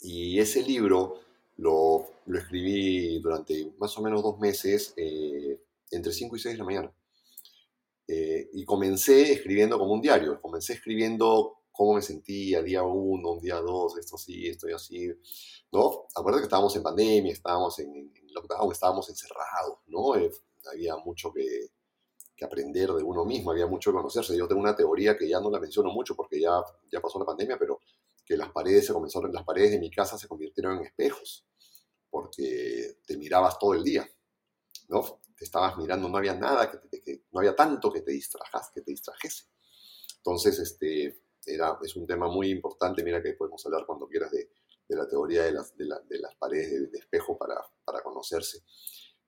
Y ese libro lo, escribí durante más o menos dos meses, eh, entre 5 y 6 de la mañana. Eh, y comencé escribiendo como un diario, comencé escribiendo cómo me sentía día 1, día 2, esto sí, estoy así, ¿no? Acuérdate que estábamos en pandemia, estábamos en, en lockdown, estábamos encerrados, ¿no? Eh, había mucho que, que aprender de uno mismo, había mucho que conocerse. Yo tengo una teoría que ya no la menciono mucho porque ya, ya pasó la pandemia, pero que las paredes se comenzaron, las paredes de mi casa se convirtieron en espejos, porque te mirabas todo el día, ¿no? Te estabas mirando, no había nada, que, que no había tanto que te distrajas, que te distrajese. Entonces, este, era, es un tema muy importante, mira que podemos hablar cuando quieras de, de la teoría de las, de, de las paredes de, espejo para, para conocerse.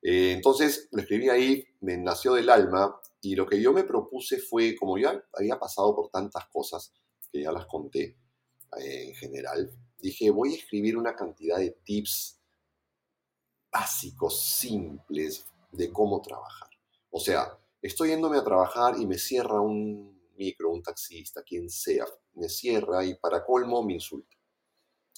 Eh, entonces lo escribí ahí, me nació del alma y lo que yo me propuse fue, como ya había pasado por tantas cosas, que ya las conté eh, en general, dije, voy a escribir una cantidad de tips básicos, simples, de cómo trabajar. O sea, estoy yéndome a trabajar y me cierra un micro, un taxista, quien sea, me cierra y para colmo me insulta,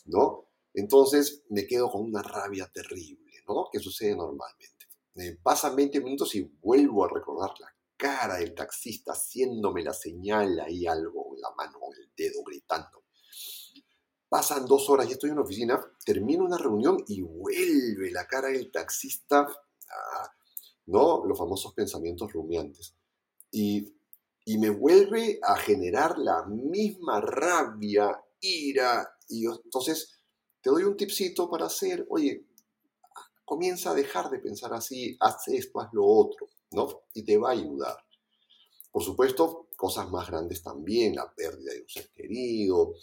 ¿no? Entonces me quedo con una rabia terrible ¿no? Que sucede normalmente. Me pasan 20 minutos y vuelvo a recordar la cara del taxista haciéndome la señal ahí algo la mano, el dedo, gritando. Pasan dos horas y estoy en la oficina, termino una reunión y vuelve la cara del taxista, ¿no? Los famosos pensamientos rumiantes. Y, y me vuelve a generar la misma rabia, ira. Y entonces te doy un tipcito para hacer, oye, comienza a dejar de pensar así, haz esto, haz lo otro, ¿no? Y te va a ayudar. Por supuesto, cosas más grandes también, la pérdida de un ser querido,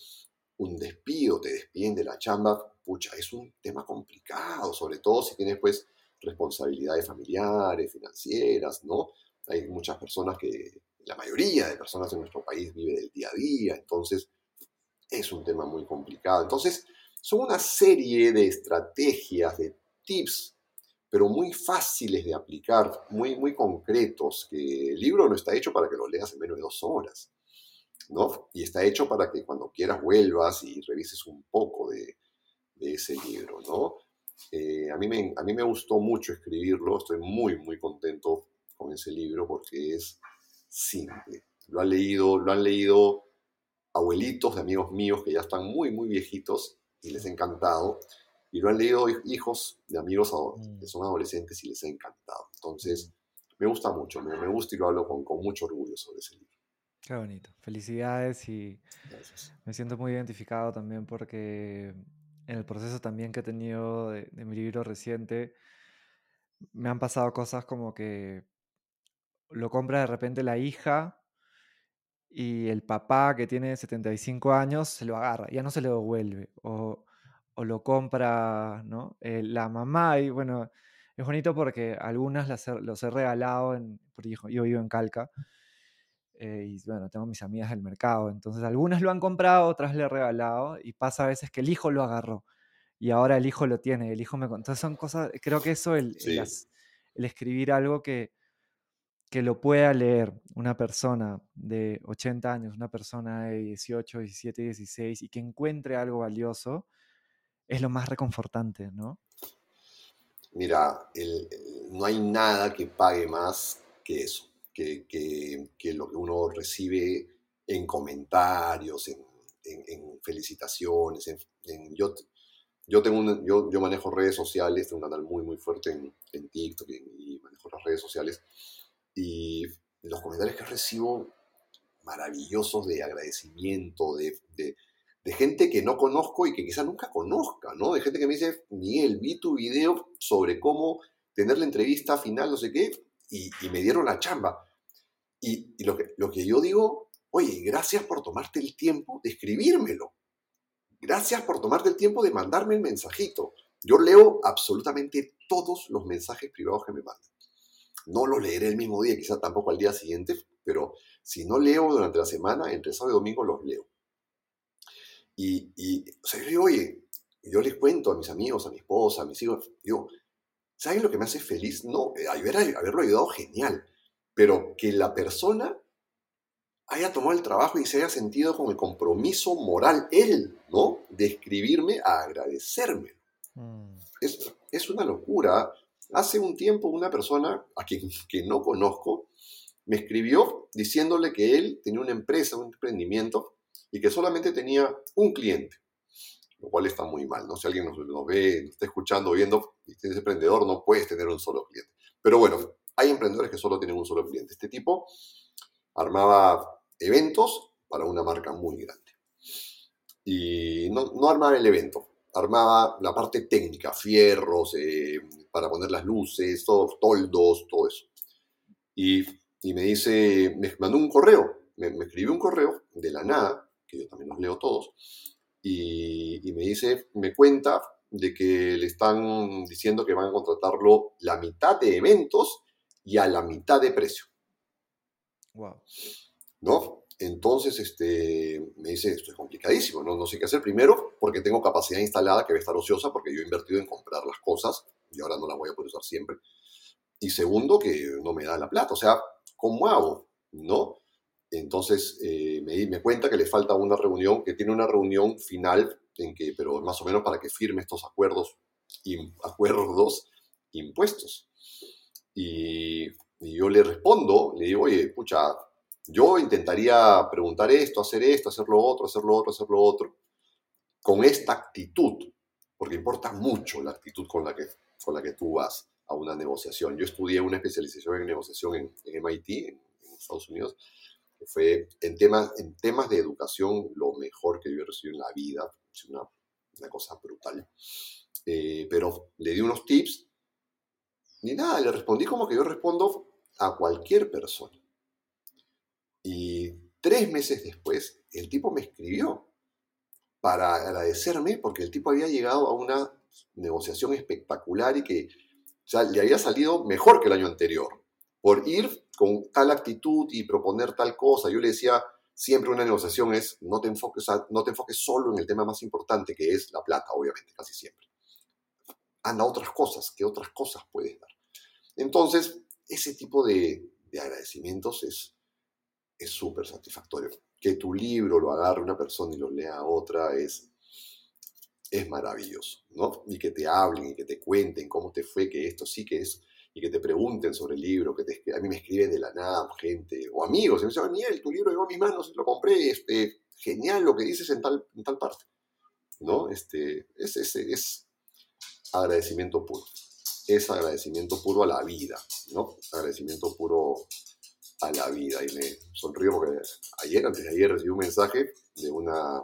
un despido, te despiden de la chamba, pucha, es un tema complicado, sobre todo si tienes pues responsabilidades familiares, financieras, ¿no? Hay muchas personas que, la mayoría de personas en nuestro país vive del día a día, entonces es un tema muy complicado. Entonces, son una serie de estrategias, de tips, pero muy fáciles de aplicar, muy, muy concretos, que el libro no está hecho para que lo leas en menos de dos horas, ¿no? Y está hecho para que cuando quieras vuelvas y revises un poco de, ese libro, ¿no? Eh, a, mí me, a mí me gustó mucho escribirlo, estoy muy, muy contento con ese libro porque es simple. Lo han leído, lo han leído abuelitos de amigos míos que ya están muy, muy viejitos y les ha encantado. Y lo han leído hijos de amigos que mm. son adolescentes y les ha encantado. Entonces, me gusta mucho, me, gusta y lo hablo con, con, mucho orgullo sobre ese libro. Qué bonito. Felicidades y me siento muy identificado también porque en el proceso también que he tenido de, de mi libro reciente, me han pasado cosas como que lo compra de repente la hija y el papá que tiene 75 años se lo agarra, ya no se lo devuelve, o, o lo compra ¿no? Eh, la mamá, y bueno, es bonito porque algunas las los he regalado, en, porque yo vivo en Calca, eh, y bueno, tengo mis amigas del mercado, entonces algunas lo han comprado, otras le he regalado, y pasa a veces que el hijo lo agarró, y ahora el hijo lo tiene, el hijo me... Entonces son cosas, creo que eso, el, el escribir algo que que lo pueda leer una persona de 80 años, una persona de 18, 17, 16 y que encuentre algo valioso, es lo más reconfortante, ¿no? Mira, no hay nada que pague más que eso, que, lo que uno recibe en comentarios, en, felicitaciones. Yo, yo, tengo yo, yo, manejo redes sociales, tengo un canal muy, muy fuerte en, TikTok y manejo las redes sociales y los comentarios que recibo maravillosos de agradecimiento, de, de, gente que no conozco y que quizá nunca conozca, ¿no? De gente que me dice, Miguel, vi tu video sobre cómo tener la entrevista final, no sé qué, y, me dieron la chamba. Y, y, lo, que, lo que yo digo, oye, gracias por tomarte el tiempo de escribírmelo. Gracias por tomarte el tiempo de mandarme el mensajito. Yo leo absolutamente todos los mensajes privados que me mandan. No lo leeré el mismo día, quizá tampoco al día siguiente, pero si no leo durante la semana, entre sábado y domingo los leo. Y, y o sea, yo digo, oye, yo les cuento a mis amigos, a mi esposa, a mis hijos, digo, ¿saben lo que me hace feliz? No, eh, haber, haberlo ayudado, genial, pero que la persona haya tomado el trabajo y se haya sentido con el compromiso moral, él, ¿no? De escribirme a agradecerme. Mm. Es, es, una locura Hace un tiempo una persona, a quien que no conozco, me escribió diciéndole que él tenía una empresa, un emprendimiento, y que solamente tenía un cliente, lo cual está muy mal, ¿no? Si alguien nos, ve, nos está escuchando, viendo, y tienes emprendedor, no puedes tener un solo cliente. Pero bueno, hay emprendedores que solo tienen un solo cliente. Este tipo armaba eventos para una marca muy grande. Y no, no armaba el evento, armaba la parte técnica, fierros, eh, para poner las luces, todos toldos, todo eso. Y, y, me dice, me mandó un correo, me, escribió un correo de la nada, que yo también los leo todos, y, y me dice, me cuenta de que le están diciendo que van a contratarlo la mitad de eventos y a la mitad de precio. Wow. ¿No? Entonces, este, me dice, esto es complicadísimo, ¿no? no sé qué hacer. Primero, porque tengo capacidad instalada que va a estar ociosa, porque yo he invertido en comprar las cosas y ahora no las voy a poder usar siempre. Y segundo, que no me da la plata. O sea, ¿cómo hago? ¿No? Entonces, eh, me, me cuenta que le falta una reunión, que tiene una reunión final, en que, pero más o menos para que firme estos acuerdos, y, acuerdos impuestos. Y, y yo le respondo, le digo, oye, pucha, yo intentaría preguntar esto, hacer esto, hacer lo otro, hacer lo otro, hacer lo otro, con esta actitud, porque importa mucho la actitud con la que, con la que tú vas a una negociación. Yo estudié una especialización en negociación en, MIT, en, Estados Unidos, fue en temas, en temas de educación lo mejor que yo he recibido en la vida, es una, una cosa brutal. Eh, pero le di unos tips, ni nada, le respondí como que yo respondo a cualquier persona. Y tres meses después, el tipo me escribió para agradecerme porque el tipo había llegado a una negociación espectacular y que le había salido mejor que el año anterior por ir con tal actitud y proponer tal cosa. Yo le decía, siempre una negociación es, no te enfoques, no te enfoques solo en el tema más importante que es la plata, obviamente, casi siempre. anda otras cosas, qué otras cosas puedes dar. Entonces, ese tipo de, agradecimientos es súper satisfactorio. Que tu libro lo agarre una persona y lo lea otra es, es maravilloso, ¿no? Y que te hablen y que te cuenten cómo te fue, que esto sí que es, y que te pregunten sobre el libro, que te, a mí me escriben de la nada gente, o amigos, y me dicen, Miguel, tu libro llegó a mis manos, lo compré, este, genial lo que dices en tal, en tal parte, ¿no? Este, es, es, es agradecimiento puro es agradecimiento puro a la vida, ¿no? Agradecimiento puro a la vida. Y me sonrío porque ayer, antes de ayer, recibí un mensaje de una,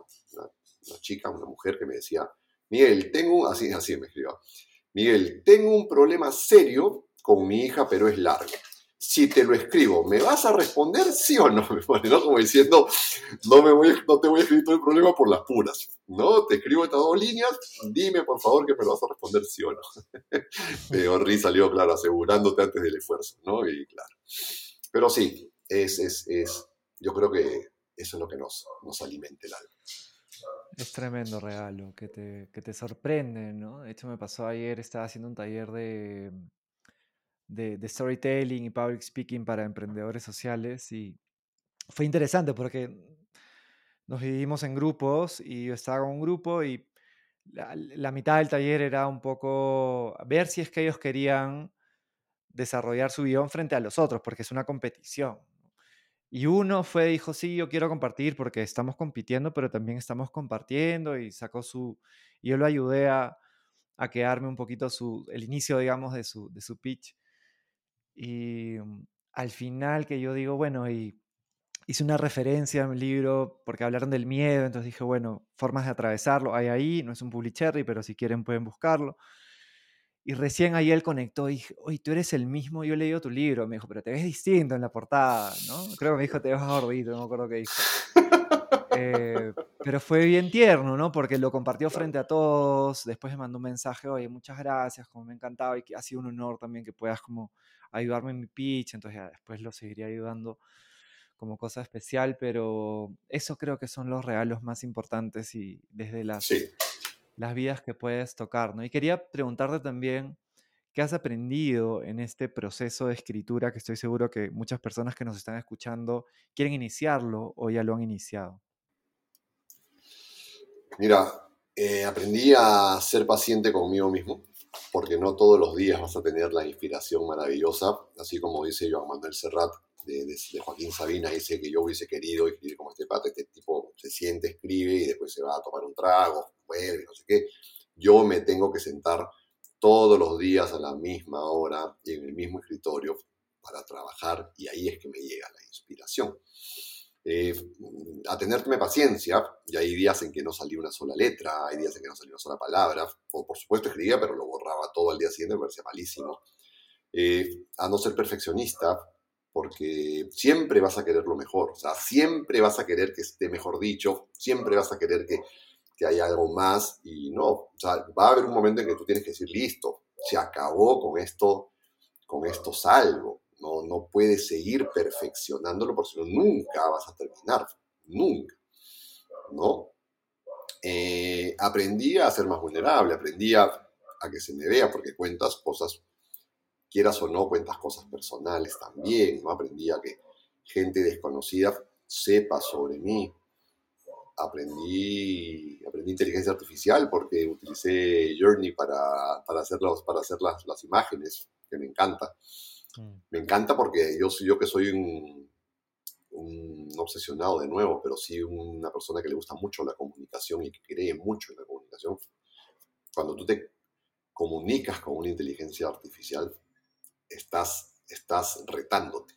chica, una mujer que me decía, Miguel, tengo, así, así me escribió, Miguel, tengo un problema serio con mi hija, pero es largo si te lo escribo, ¿me vas a responder sí o no? ¿no? Como diciendo, no, me voy, no te voy a escribir todo el problema por las puras, ¿no? Te escribo estas dos líneas, dime por favor que me lo vas a responder sí o no. Pero salió, claro, asegurándote antes del esfuerzo, ¿no? Y claro. Pero sí, es, es, es, yo creo que eso es lo que nos, nos alimenta el alma. Es tremendo regalo, que te, que te sorprende, ¿no? De hecho, me pasó ayer, estaba haciendo un taller de de, storytelling y public speaking para emprendedores sociales y fue interesante porque nos dividimos en grupos y yo estaba con un grupo y la, mitad del taller era un poco ver si es que ellos querían desarrollar su guion frente a los otros, porque es una competición. Y uno fue, dijo, sí, yo quiero compartir porque estamos compitiendo, pero también estamos compartiendo y sacó su, y yo lo ayudé a, a quedarme un poquito su, el inicio, digamos, de su, de su pitch. Y mm, al final que yo digo, bueno, y hice una referencia en mi libro porque hablaron del miedo, entonces dije, bueno, formas de atravesarlo, hay ahí, no es un publicherry, pero si quieren pueden buscarlo. Y recién ahí él conectó y dije, oye, tú eres el mismo, yo he leído tu libro. Me dijo, pero te ves distinto en la portada, ¿no? Creo que me dijo, te ves gordito, no me acuerdo qué dijo. Eh, pero fue bien tierno, ¿no? Porque lo compartió frente a todos, después me mandó un mensaje, oye, muchas gracias, como me encantaba y que ha sido un honor también que puedas como ayudarme en mi pitch, entonces ya después lo seguiría ayudando como cosa especial, pero eso creo que son los regalos más importantes y desde las, las vidas que puedes tocar, ¿no? Y quería preguntarte también, ¿qué has aprendido en este proceso de escritura que estoy seguro que muchas personas que nos están escuchando quieren iniciarlo o ya lo han iniciado? Mira, eh, aprendí a ser paciente conmigo mismo porque no todos los días vas a tener la inspiración maravillosa, así como dice Joan Manuel Serrat de, Joaquín Sabina, dice que yo hubiese querido escribir como este pata, este tipo se siente, escribe y después se va a tomar un trago, vuelve, no sé qué. Yo me tengo que sentar todos los días a la misma hora en el mismo escritorio para trabajar y ahí es que me llega la inspiración eh, a tenerme paciencia, y hay días en que no salía una sola letra, hay días en que no salía una sola palabra, o por supuesto escribía, pero lo borraba todo al día siguiente, me parecía malísimo. Eh, a no ser perfeccionista, porque siempre vas a querer lo mejor, o sea, siempre vas a querer que esté mejor dicho, siempre vas a querer que, que haya algo más, y no, o sea, va a haber un momento en que tú tienes que decir, listo, se acabó con esto, con esto salgo. No, no puedes seguir perfeccionándolo porque si no nunca vas a terminar. Nunca. ¿No? Eh, aprendí a ser más vulnerable, aprendí a, que se me vea porque cuentas cosas, quieras o no, cuentas cosas personales también. Aprendí a que gente desconocida sepa sobre mí. Aprendí, aprendí inteligencia artificial porque utilicé Journey para, para hacer, para hacer las, las imágenes, que me encanta. Mm. Me encanta porque yo, yo que soy un, obsesionado de nuevo, pero sí una persona que le gusta mucho la comunicación y que cree mucho en la comunicación. Cuando tú te comunicas con una inteligencia artificial, estás, estás retándote.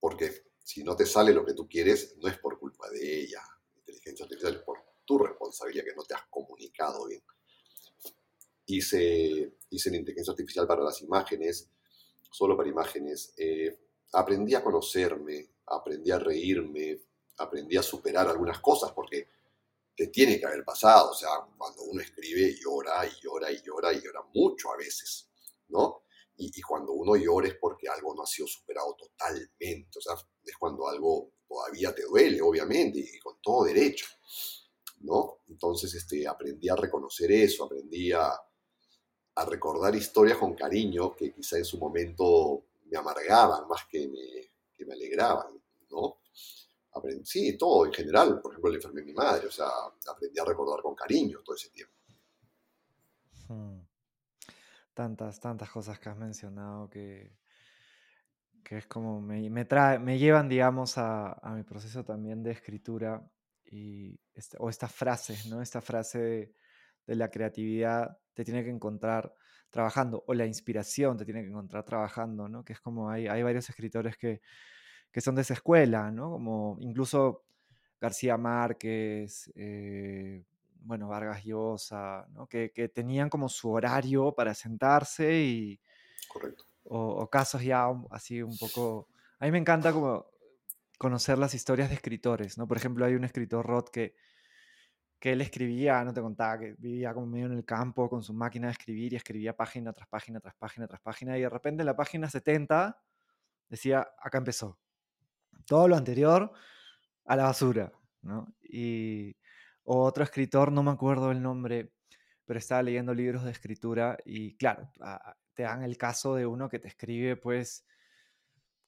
Porque si no te sale lo que tú quieres, no es por culpa de ella, inteligencia artificial, es por tu responsabilidad que no te has comunicado bien. Hice, hice la inteligencia artificial para las imágenes, solo para imágenes. Eh, aprendí a conocerme, aprendí a reírme, aprendí a superar algunas cosas porque te tiene que haber pasado. O sea, cuando uno escribe llora y llora y llora y llora mucho a veces, ¿no? Y, cuando uno llora es porque algo no ha sido superado totalmente. O sea, es cuando algo todavía te duele, obviamente, y con todo derecho, ¿no? Entonces, este, aprendí a reconocer eso, aprendí a, a recordar historias con cariño que quizá en su momento me amargaban más que me, que me alegraban, ¿no? Sí, todo en general. Por ejemplo, le enfermé a mi madre, o sea, aprendí a recordar con cariño todo ese tiempo. Hmm. Tantas, tantas cosas que has mencionado que, que es como me, me, trae, me llevan, digamos, a, a, mi proceso también de escritura y este, o estas frases, ¿no? Esta frase de, de la creatividad te tiene que encontrar trabajando, o la inspiración te tiene que encontrar trabajando, ¿no? Que es como hay, hay varios escritores que, que son de esa escuela, ¿no? Como incluso García Márquez, eh, bueno, Vargas Llosa, ¿no? Que, que, tenían como su horario para sentarse y... Correcto. O, o, casos ya así un poco... A mí me encanta como conocer las historias de escritores, ¿no? Por ejemplo, hay un escritor, Roth, que, que él escribía, no te contaba, que vivía como medio en el campo con su máquina de escribir y escribía página tras página, tras página, tras página, y de repente en la página 70 decía, acá empezó. Todo lo anterior a la basura, ¿no? Y otro escritor, no me acuerdo el nombre, pero estaba leyendo libros de escritura y claro, te dan el caso de uno que te escribe pues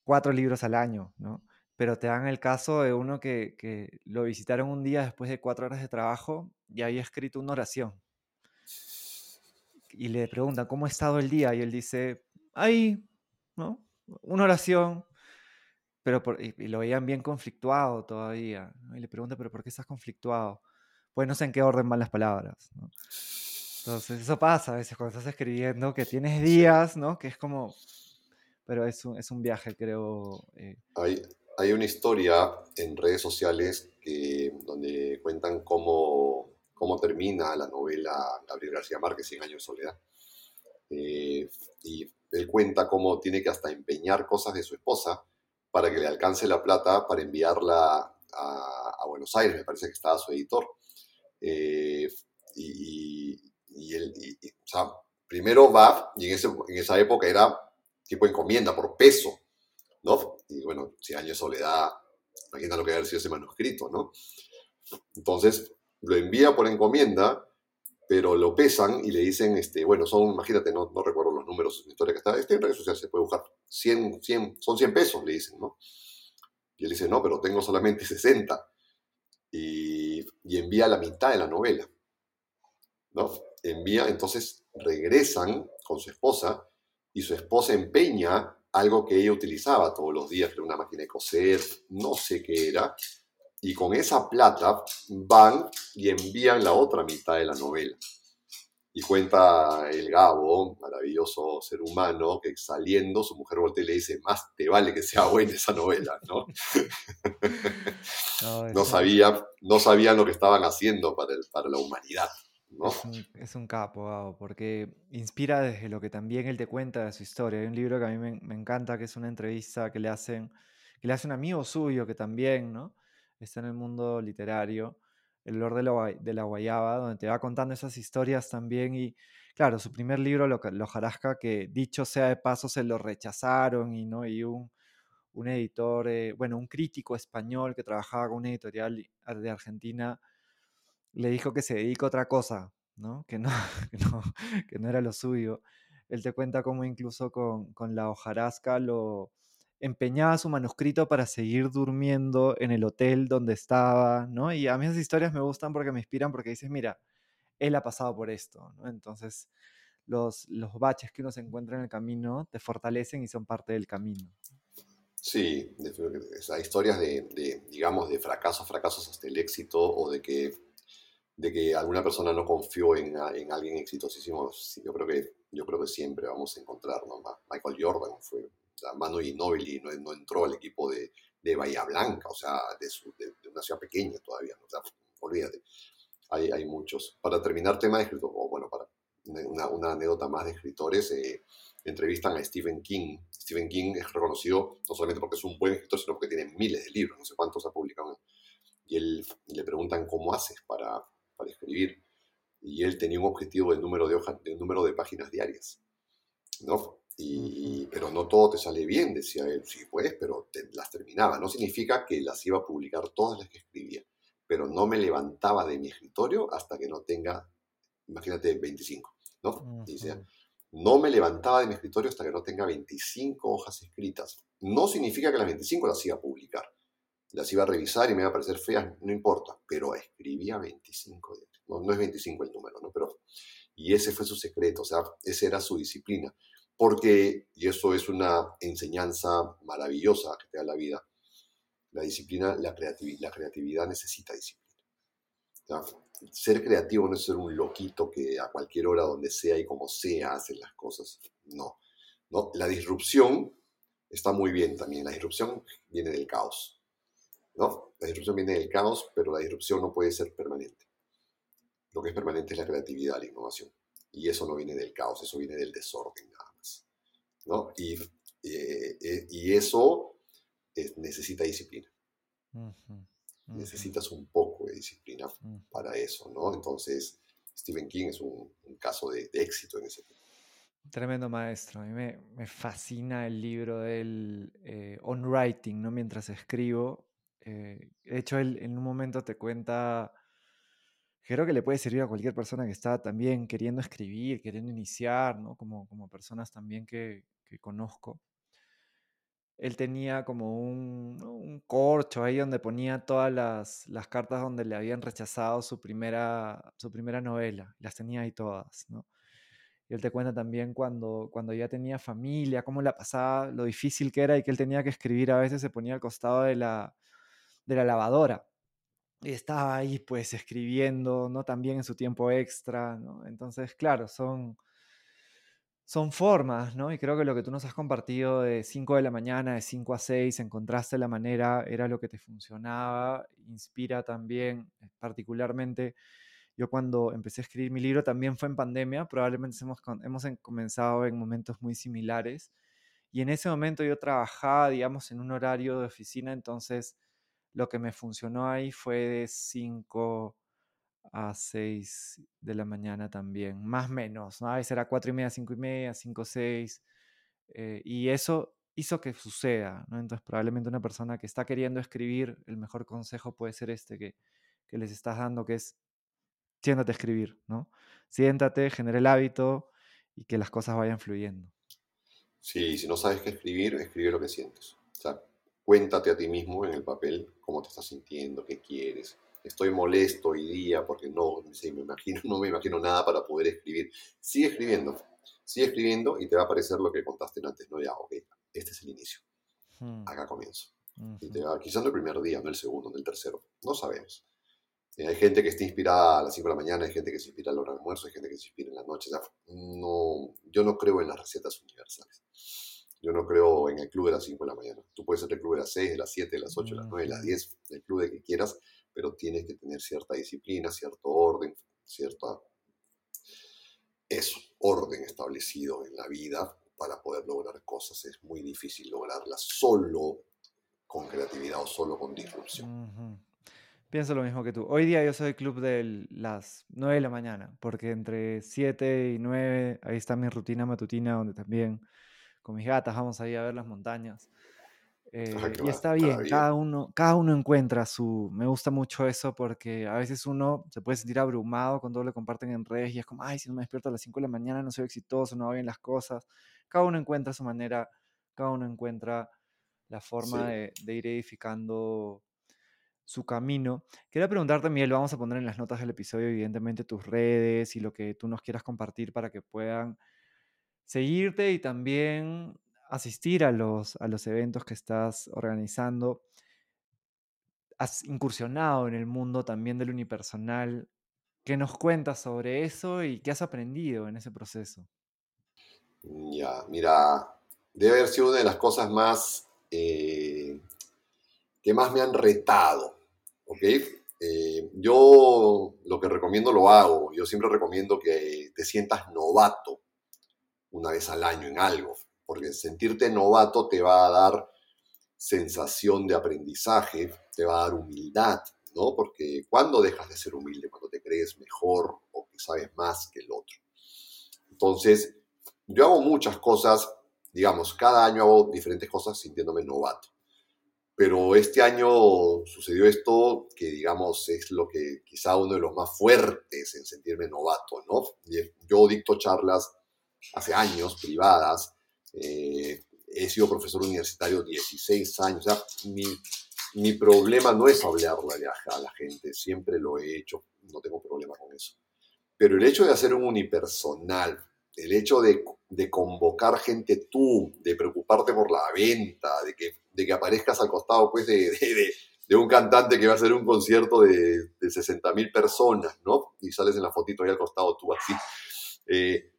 cuatro libros al año, ¿no? Pero te dan el caso de uno que, que, lo visitaron un día después de cuatro horas de trabajo y había escrito una oración. Y le preguntan, ¿cómo ha estado el día? Y él dice, ahí, ¿no? Una oración. Pero por, y, y, lo veían bien conflictuado todavía. ¿no? Y le pregunta, ¿pero por qué estás conflictuado? Pues no sé en qué orden van las palabras. ¿no? Entonces, eso pasa a veces cuando estás escribiendo, que tienes días, ¿no? Que es como... Pero es un, es un viaje, creo. Eh. Hay una historia en redes sociales que, donde cuentan cómo, cómo termina la novela Gabriel García Márquez, Cien años de soledad. Eh, y él cuenta cómo tiene que hasta empeñar cosas de su esposa para que le alcance la plata para enviarla a, Buenos Aires, me parece que estaba su editor. Eh, y, y, él, o sea, primero va, y en esa época era tipo encomienda por peso, Y bueno, si años de soledad, imagina lo que haber sido ese manuscrito, ¿no? Entonces, lo envía por encomienda, pero lo pesan y le dicen, este, bueno, son, imagínate, no, recuerdo los números de historia que está, este en redes sociales se puede buscar, 100, 100, son 100 pesos, le dicen, ¿no? Y él dice, no, pero tengo solamente 60. Y, y envía la mitad de la novela, ¿no? Envía, entonces regresan con su esposa y su esposa empeña algo que ella utilizaba todos los días, era una máquina de coser, no sé qué era, y con esa plata van y envían la otra mitad de la novela. Y cuenta el Gabo, maravilloso ser humano, que saliendo su mujer voltea y le dice, más te vale que sea buena esa novela, ¿no? no, no, sabía, no sabían lo que estaban haciendo para, el, para la humanidad. Es, un, capo, porque inspira desde lo que también él te cuenta de su historia. Hay un libro que a mí me, encanta, que es una entrevista que le hacen, que le hace un amigo suyo que también, ¿no? Está en el mundo literario, El olor de la, de la guayaba, donde te va contando esas historias también y, claro, su primer libro, Lo, lo Jarasca, que dicho sea de paso, se lo rechazaron y, ¿no? Y un, un editor, eh, bueno, un crítico español que trabajaba con una editorial de Argentina, le dijo que se dedica a otra cosa, ¿no? Que no, que no, era lo suyo. Él te cuenta cómo incluso con, con, la hojarasca lo empeñaba su manuscrito para seguir durmiendo en el hotel donde estaba, ¿no? Y a mí esas historias me gustan porque me inspiran porque dices, mira, él ha pasado por esto, ¿no? Entonces, los, los baches que uno se encuentra en el camino te fortalecen y son parte del camino. Sí, hay historias de, de, digamos, de fracasos, fracasos hasta el éxito o de que de que alguna persona no confió en, en alguien exitosísimo, yo creo que, yo creo que siempre vamos a encontrar, ¿no? Michael Jordan fue, o sea, Manu Ginóbili no, no entró al equipo de, de Bahía Blanca, o sea, de, su, de, de una ciudad pequeña todavía, o sea, olvídate, hay, hay muchos. Para terminar tema de escritor, o bueno, para una, una anécdota más de escritores, eh, entrevistan a Stephen King. Stephen King es reconocido no solamente porque es un buen escritor, sino porque tiene miles de libros, no sé cuántos ha publicado. Y él le preguntan cómo haces para, para escribir. Y él tenía un objetivo del número de, hojas, del número de páginas diarias. ¿no? Y, pero no todo te sale bien, decía él. Sí, pues, pero te, las terminaba. No significa que las iba a publicar todas las que escribía. Pero no me levantaba de mi escritorio hasta que no tenga, imagínate, 25. ¿no? Y decía, no me levantaba de mi escritorio hasta que no tenga 25 hojas escritas. No significa que las 25 las iba a publicar. Las iba a revisar y me iba a parecer feas, no importa, pero escribía 25. No, no es 25 el número, ¿no? Pero, y ese fue su secreto, o sea, esa era su disciplina. Porque, y eso es una enseñanza maravillosa que te da la vida, la disciplina, la, creatividad, la creatividad necesita disciplina. ser creativo no es ser un loquito que a cualquier hora, donde sea y como sea, hace las cosas. No. no. La disrupción está muy bien también. La disrupción viene del caos. ¿No? La disrupción viene del caos, pero la disrupción no puede ser permanente. Lo que es permanente es la creatividad, la innovación. Y eso no viene del caos, eso viene del desorden nada más. ¿no? Y, eh, eh, y eso necesita disciplina. Necesitas un poco de disciplina para eso, ¿no? Entonces, Stephen King es un, caso de, éxito en ese tema. Tremendo maestro. A mí me, fascina el libro del eh, On Writing, ¿no? Mientras escribo. Eh, de hecho, él en un momento te cuenta, creo que le puede servir a cualquier persona que está también queriendo escribir, queriendo iniciar, ¿no? Como, como personas también que, que conozco él tenía como un, corcho ahí donde ponía todas las, cartas donde le habían rechazado su primera, su primera novela. Las tenía ahí todas, ¿no? Él te cuenta también cuando, cuando ya tenía familia, cómo la pasaba, lo difícil que era y que él tenía que escribir, a veces se ponía al costado de la, de la lavadora. Y estaba ahí pues escribiendo, ¿no? También en su tiempo extra, ¿no? Entonces, claro, son son formas, ¿no? Y creo que lo que tú nos has compartido de 5 de la mañana, de 5 a 6, encontraste la manera, era lo que te funcionaba, inspira también, eh, particularmente, yo cuando empecé a escribir mi libro también fue en pandemia, probablemente hemos, hemos comenzado en momentos muy similares, y en ese momento yo trabajaba, digamos, en un horario de oficina, entonces lo que me funcionó ahí fue de 5 a 6 de la mañana también, más o menos, ¿no? A veces era 4 y media, 5 y media, 5, 6, eh, y eso hizo que suceda. Entonces probablemente una persona que está queriendo escribir, el mejor consejo puede ser este que, que les estás dando, que es siéntate a escribir, ¿no? Siéntate, genera el hábito y que las cosas vayan fluyendo. Sí, si no sabes qué escribir, escribe lo que sientes. Cuéntate a ti mismo en el papel cómo te estás sintiendo, qué quieres, estoy molesto hoy día porque no, me imagino, no me imagino nada para poder escribir. Sigue escribiendo, sigue escribiendo y te va a aparecer lo que contaste antes, ¿no? Ya, ok, este es el inicio. Hmm. Acá comienzo. Y te va, quizás no el primer día, no el segundo, no el tercero, no sabemos. Eh, hay gente que está inspirada a las 5 de la mañana, hay gente que se inspira a la hora del almuerzo, hay gente que se inspira en la noche. no, yo no creo en las recetas universales. Yo no creo en el club de las 5 de la mañana. Tú puedes ser el club de las 6, de las 7, de las 8, de las 9, de las 10, el club de que quieras, pero tienes que tener cierta disciplina, cierto orden, cierta... Eso, orden establecido en la vida para poder lograr cosas. Es muy difícil lograrlas solo con creatividad o solo con disrupción. Pienso lo mismo que tú. Hoy día yo soy del club de las 9 de la mañana, porque entre 7 y 9 ahí está mi rutina matutina, donde también con mis gatas vamos ahí a ver las montañas. Eh, y está bien, cada uno, cada uno encuentra su... Me gusta mucho eso porque a veces uno se puede sentir abrumado cuando lo comparten en redes y es como, ay, si no me despierto a las 5 de la mañana no soy exitoso, no va bien las cosas. Cada uno encuentra su manera, cada uno encuentra la forma de, ir edificando su camino. Quería preguntarte, Miguel, vamos a poner en las notas del episodio, evidentemente, tus redes y lo que tú nos quieras compartir para que puedan seguirte y también asistir a los, a los eventos que estás organizando. Has incursionado en el mundo también del unipersonal. ¿Qué nos cuentas sobre eso y qué has aprendido en ese proceso? Ya, mira, debe haber sido una de las cosas más eh, que más me han retado, ¿ok? Eh, yo lo que recomiendo lo hago. Yo siempre recomiendo que te sientas novato una vez al año en algo porque sentirte novato te va a dar sensación de aprendizaje, te va a dar humildad, ¿no? Porque cuando dejas de ser humilde, cuando te crees mejor o que sabes más que el otro. Entonces, yo hago muchas cosas, digamos, cada año hago diferentes cosas sintiéndome novato. pero este año sucedió esto que, digamos, es lo que quizá uno de los más fuertes en sentirme novato, ¿no? Yo dicto charlas hace años, privadas, eh, he sido profesor universitario 16 años, o sea, mi, mi problema no es hablarle a la gente, siempre lo he hecho, no tengo problema con eso. Pero el hecho de hacer un unipersonal, el hecho de, de convocar gente tú, de preocuparte por la venta, de que, de que aparezcas al costado pues, de, de, de un cantante que va a hacer un concierto de, de 60 mil personas, ¿no? Y sales en la fotito ahí al costado tú así. Eh,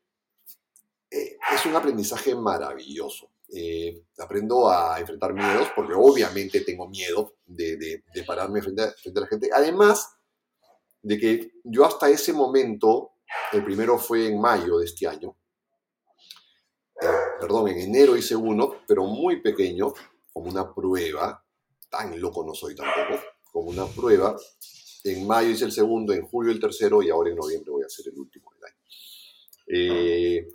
eh, es un aprendizaje maravilloso. Eh, aprendo a enfrentar miedos, porque obviamente tengo miedo de, de, pararme frente a, frente a, la gente. Además de que yo hasta ese momento, el primero fue en mayo de este año, eh, perdón, en enero hice uno, pero muy pequeño, como una prueba, tan loco no soy tampoco, como una prueba. En mayo hice el segundo, en julio el tercero y ahora en noviembre voy a hacer el último del año. Eh,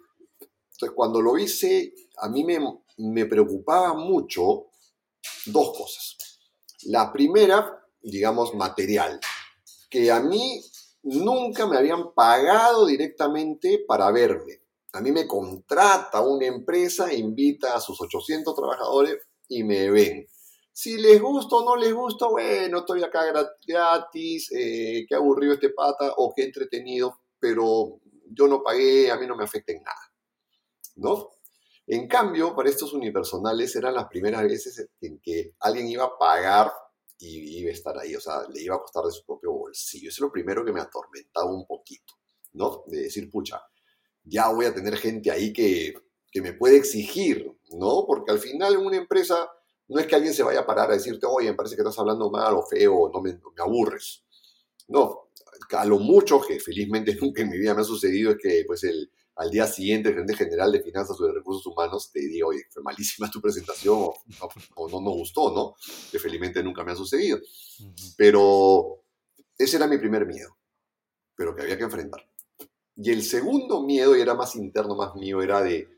entonces, cuando lo hice, a mí me, preocupaba mucho dos cosas. La primera, digamos, material, que a mí nunca me habían pagado directamente para verme. A mí me contrata una empresa, invita a sus 800 trabajadores y me ven. Si les gusta o no les gusta, bueno, estoy acá gratis, eh, qué aburrido este pata o qué entretenido, pero yo no pagué, a mí no me afecta en nada. ¿No? En cambio, para estos unipersonales eran las primeras veces en que alguien iba a pagar y iba a estar ahí, o sea, le iba a costar de su propio bolsillo. Eso es lo primero que me atormentaba un poquito, ¿no? De decir, pucha, ya voy a tener gente ahí que, que me puede exigir, ¿no? Porque al final en una empresa no es que alguien se vaya a parar a decirte, oye, me parece que estás hablando mal o feo, no me, me aburres. No, a lo mucho que felizmente nunca en mi vida me ha sucedido es que pues el, al día siguiente el gerente general de finanzas o de recursos humanos te diga, oye, fue malísima tu presentación o, no nos gustó, ¿no? Que felizmente nunca me ha sucedido. Pero ese era mi primer miedo, pero que había que enfrentar. Y el segundo miedo, y era más interno, más mío, era de,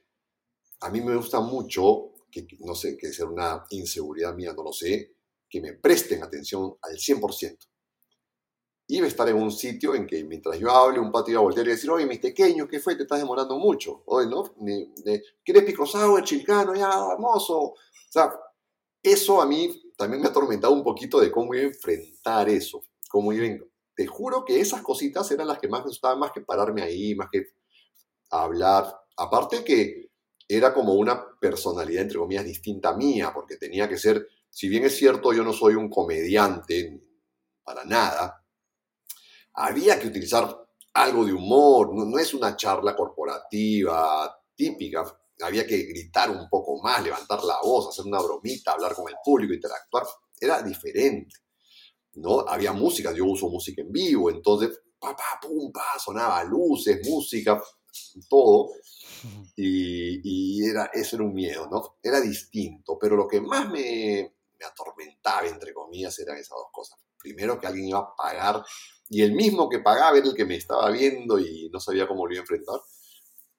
a mí me gusta mucho, que no sé, que sea una inseguridad mía, no lo sé, que me presten atención al 100% iba a estar en un sitio en que mientras yo hable, un pato iba a voltear y decir, oye, mis pequeños, ¿qué fue? Te estás demorando mucho. Oye, ¿no? ¿Quieres pico sour, chilcano? Ya, hermoso. O sea, eso a mí también me ha atormentado un poquito de cómo iba a enfrentar eso. Cómo iba Te juro que esas cositas eran las que más me gustaban, más que pararme ahí, más que hablar. Aparte que era como una personalidad, entre comillas, distinta mía, porque tenía que ser, si bien es cierto, yo no soy un comediante para nada, había que utilizar algo de humor, no, es una charla corporativa típica, había que gritar un poco más, levantar la voz, hacer una bromita, hablar con el público, interactuar, era diferente, ¿no? Había música, yo uso música en vivo, entonces, pa, pa, pum, pa, sonaba luces, música, todo, y, y, era, eso era un miedo, ¿no? Era distinto, pero lo que más me, me atormentaba, entre comillas, eran esas dos cosas. Primero, que alguien iba a pagar y el mismo que pagaba era el que me estaba viendo y no sabía cómo lo iba a enfrentar.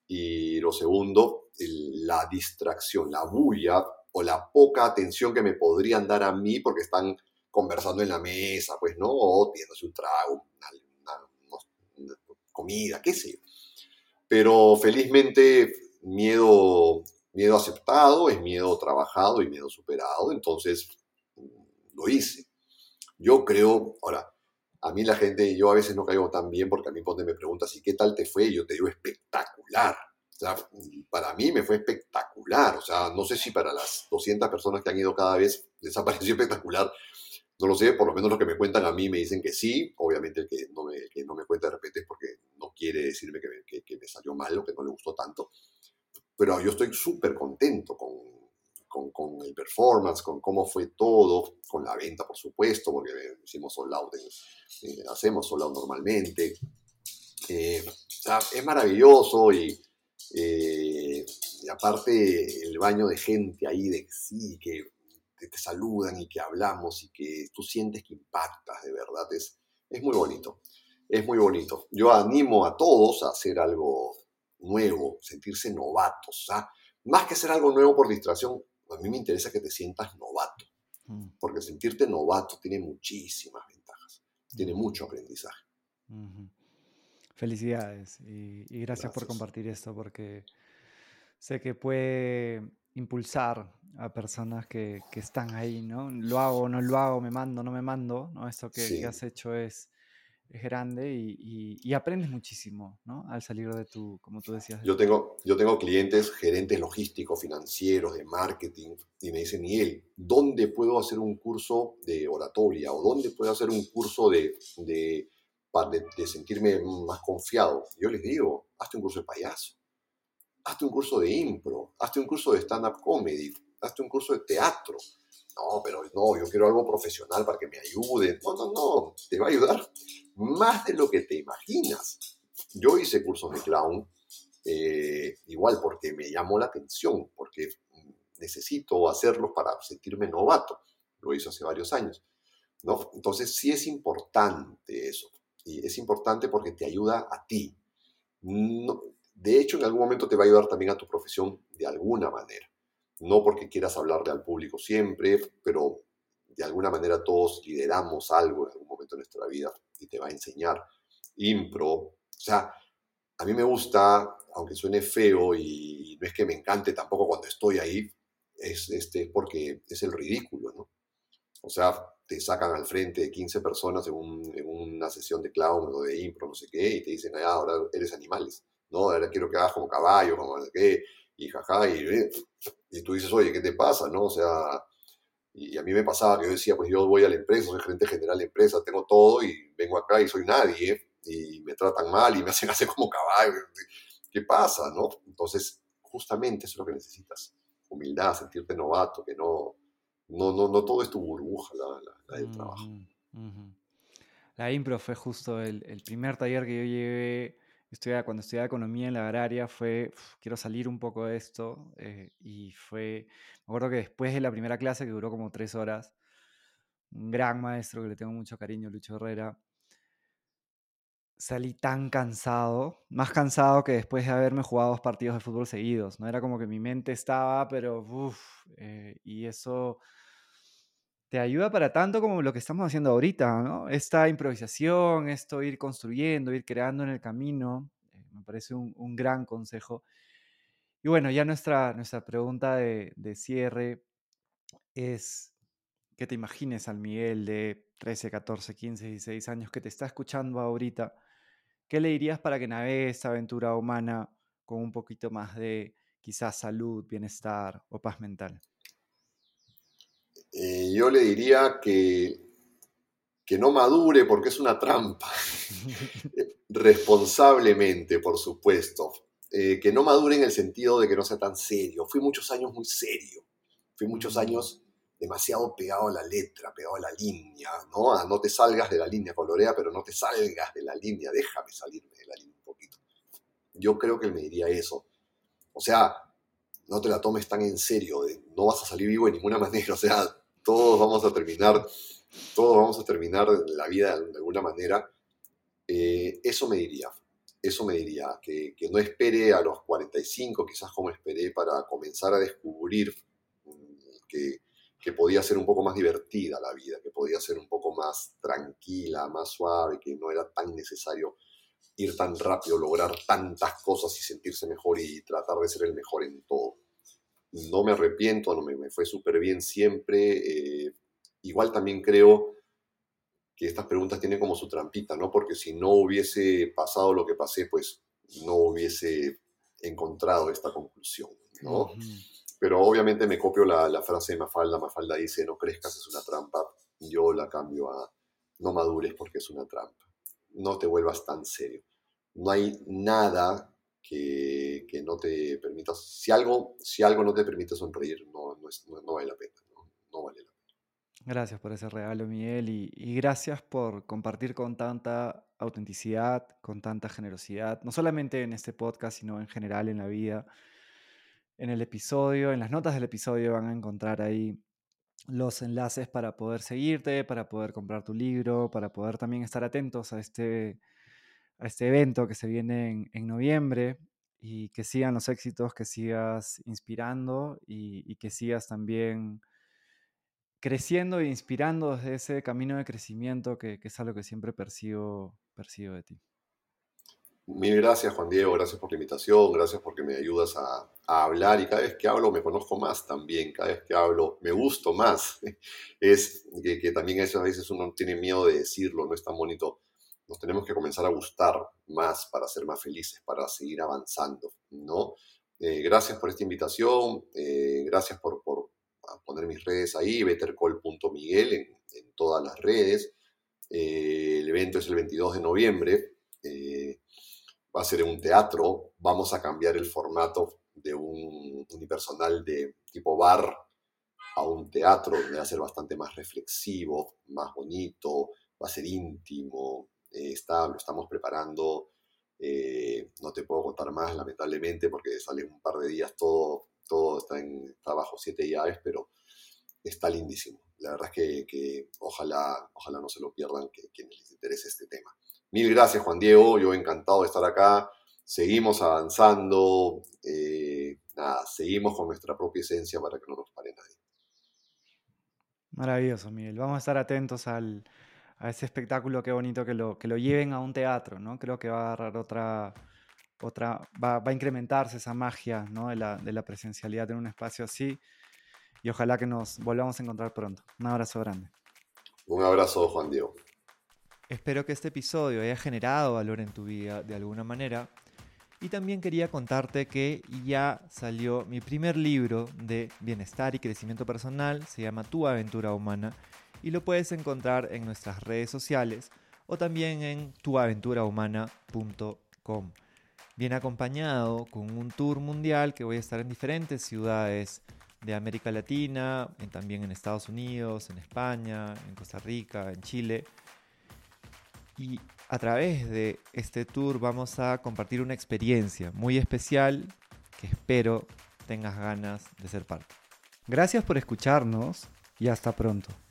Y lo segundo, la distracción, la bulla o la poca atención que me podrían dar a mí porque están conversando en la mesa, pues, ¿no? O un trago, una, comida, qué sé. Pero felizmente miedo, miedo aceptado es miedo trabajado y miedo superado, entonces lo hice. Yo creo, ahora, a mí la gente, yo a veces no caigo tan bien porque a mí cuando me preguntas, ¿y qué tal te fue? Yo te digo espectacular. O sea, para mí me fue espectacular. O sea, no sé si para las 200 personas que han ido cada vez les ha espectacular. No lo sé, por lo menos lo que me cuentan a mí me dicen que sí. Obviamente el que no me, que no me cuenta de repente es porque no quiere decirme que me, que, que me salió mal o que no le gustó tanto. Pero yo estoy súper contento con, con, el performance, con cómo fue todo, con la venta, por supuesto, porque hicimos sold out, eh, hacemos sold normalmente. Eh, es maravilloso y, eh, y, aparte el baño de gente ahí de sí, que te, te, saludan y que hablamos y que tú sientes que impactas, de verdad, es, es muy bonito. Es muy bonito. Yo animo a todos a hacer algo nuevo, sentirse novatos. ¿ah? Más que hacer algo nuevo por distracción, a mí me interesa que te sientas novato. Mm. Porque sentirte novato tiene muchísimas ventajas, tiene Mm. mucho aprendizaje. Felicidades y, y gracias por compartir esto porque sé que puede impulsar a personas que, que están ahí, ¿no? Lo hago, no lo hago, me mando, no me mando, ¿no? Esto que, has hecho es, es grande y, y- y aprendes muchísimo, ¿no? Al salir de tu, como tú decías, de Yo tengo, yo tengo clientes, gerentes logísticos, financieros, de marketing, y me dicen, Miguel, ¿dónde puedo hacer un curso de oratoria? ¿O dónde puedo hacer un curso de, de, de- de sentirme más confiado? Yo les digo, hazte un curso de payaso, hazte un curso de impro, hazte un curso de stand-up comedy, hazte un curso de teatro. No, pero no, yo quiero algo profesional para que me ayude. No, no, no, te va a ayudar más de lo que te imaginas. Yo hice cursos de clown, eh, igual porque me llamó la atención, porque necesito hacerlos para sentirme novato. Lo hice hace varios años. ¿no? Entonces sí es importante eso. Y es importante porque te ayuda a ti. No- de hecho, en algún momento te va a ayudar también a tu profesión de alguna manera. No porque quieras hablarle al público siempre, pero de alguna manera todos lideramos algo en algún momento de nuestra vida y te va a enseñar. Impro, o sea, a mí me gusta, aunque suene feo y no es que me encante tampoco cuando estoy ahí, es este, porque es el ridículo, ¿no? O sea, te sacan al frente de 15 personas en, un- en una sesión de clown o de impro, no sé qué, y te dicen, ah, ahora eres animales, ¿no? Ahora quiero que hagas como caballo, como no sé qué, y jaja, y, y tú dices, oye, ¿qué te pasa, no? O sea, y a mí me pasaba que yo decía, pues yo voy a la empresa, soy gerente general de empresa, tengo todo y vengo acá y soy nadie, y me tratan mal y me hacen hacer como caballo. ¿Qué pasa, no? Entonces, justamente eso es lo que necesitas. Humildad, sentirte novato, que no, no, no, no todo es tu burbuja, la, la- la del trabajo. La impro fue justo el, el primer taller que yo llevé estudiaba, cuando estudiaba economía en la agraria. Fue, "Uf, quiero salir un poco de esto. eh, y fue, me acuerdo que después de la primera clase, que duró como tres horas, un gran maestro que le tengo mucho cariño, Lucho Herrera, salí tan cansado, más cansado que después de haberme jugado dos partidos de fútbol seguidos, ¿no? Era como que mi mente estaba, pero uff, y eso te ayuda para tanto como lo que estamos haciendo ahorita, ¿no? Esta improvisación, esto ir construyendo, ir creando en el camino, eh, me parece un, gran consejo. Y bueno, ya nuestra, nuestra pregunta de, de cierre es que te imagines al Miguel de 13, 14, 15, 16 años que te está escuchando ahorita, ¿qué le dirías para que navegue esta aventura humana con un poquito más de quizás salud, bienestar o paz mental? Eh, yo le diría que, que no madure porque es una trampa. Responsablemente, por supuesto. Eh, que no madure en el sentido de que no sea tan serio. Fui muchos años muy serio. Fui muchos Mm. años demasiado pegado a la letra, pegado a la línea, ¿no? A no te salgas de la línea, colorea, pero no te salgas de la línea, déjame salirme de la línea un poquito. Yo creo que él me diría eso. O sea, no te la tomes tan en serio, de- no vas a salir vivo de ninguna manera, o sea, todos vamos a terminar, todos vamos a terminar la vida de alguna manera. Eh, eso me diría, eso me diría, que, no espere a los 45, quizás como esperé, para comenzar a descubrir mm, que podía ser un poco más divertida la vida, que podía ser un poco más tranquila, más suave, que no era tan necesario ir tan rápido, lograr tantas cosas y sentirse mejor y tratar de ser el mejor en todo. No me arrepiento, no me, me fue súper bien siempre. eh, igual también creo que estas preguntas tienen como su trampita, ¿no? Porque si no hubiese pasado lo que pasé, pues no hubiese encontrado esta conclusión, ¿no? Pero obviamente me copio la, la frase de Mafalda. Mafalda dice, no crezcas, es una trampa. Yo la cambio a, no madures porque es una trampa. No te vuelvas tan serio. No hay nada que, que no te permita, si algo, si algo no te permite sonreír, no, no, es- no- no vale la pena. No vale la pena. Gracias por ese regalo, Miguel, y, y gracias por compartir con tanta autenticidad, con tanta generosidad, no solamente en este podcast, sino en general en la vida. En el episodio, en las notas del episodio van a encontrar ahí los enlaces para poder seguirte, para poder comprar tu libro, para poder también estar atentos a este, a este evento que se viene en, en noviembre y que sigan los éxitos, que sigas inspirando y, y que sigas también creciendo e inspirando desde ese camino de crecimiento que, es algo que siempre percibo, percibo de ti. Mil gracias, Juan Diego, gracias por la invitación, gracias porque me ayudas a, hablar y cada vez que hablo me conozco más también, cada vez que hablo me gusto más. Es que, también eso a veces uno tiene miedo de decirlo, no es tan bonito. Nos tenemos que comenzar a gustar más para ser más felices, para seguir avanzando, ¿no? Eh, gracias por esta invitación, eh, gracias por, poner mis redes ahí, bettercall.miguel en, en todas las redes. Eh, el evento es el 22 de noviembre va a ser un teatro, vamos a cambiar el formato de un unipersonal de tipo bar a un teatro, donde va a ser bastante más reflexivo, más bonito, va a ser íntimo, eh, está, lo estamos preparando, eh, no te puedo contar más lamentablemente porque sale un par de días todo, todo está, en, está bajo siete llaves, pero está lindísimo. La verdad es que, ojalá, ojalá no se lo pierdan que, quienes les interese este tema. Mil gracias, Juan Diego. Yo encantado de estar acá. Seguimos avanzando. Eh, nada, seguimos con nuestra propia esencia para que no nos pare nadie. Maravilloso, Miguel. Vamos a estar atentos al, a ese espectáculo. Qué bonito que lo, que lo lleven a un teatro, ¿no? Creo que va a agarrar otra. otra va, a incrementarse esa magia ¿no? de, la, de la presencialidad en un espacio así. Y ojalá que nos volvamos a encontrar pronto. Un abrazo grande. Un abrazo, Juan Diego. Espero que este episodio haya generado valor en tu vida de alguna manera. Y también quería contarte que ya salió mi primer libro de bienestar y crecimiento personal, se llama Tu aventura humana, y lo puedes encontrar en nuestras redes sociales o también en tuaventurahumana.com. Viene acompañado con un tour mundial que voy a estar en diferentes ciudades de América Latina, también en Estados Unidos, en España, en Costa Rica, en Chile y a través de este tour vamos a compartir una experiencia muy especial que espero tengas ganas de ser parte. Gracias por escucharnos y hasta pronto.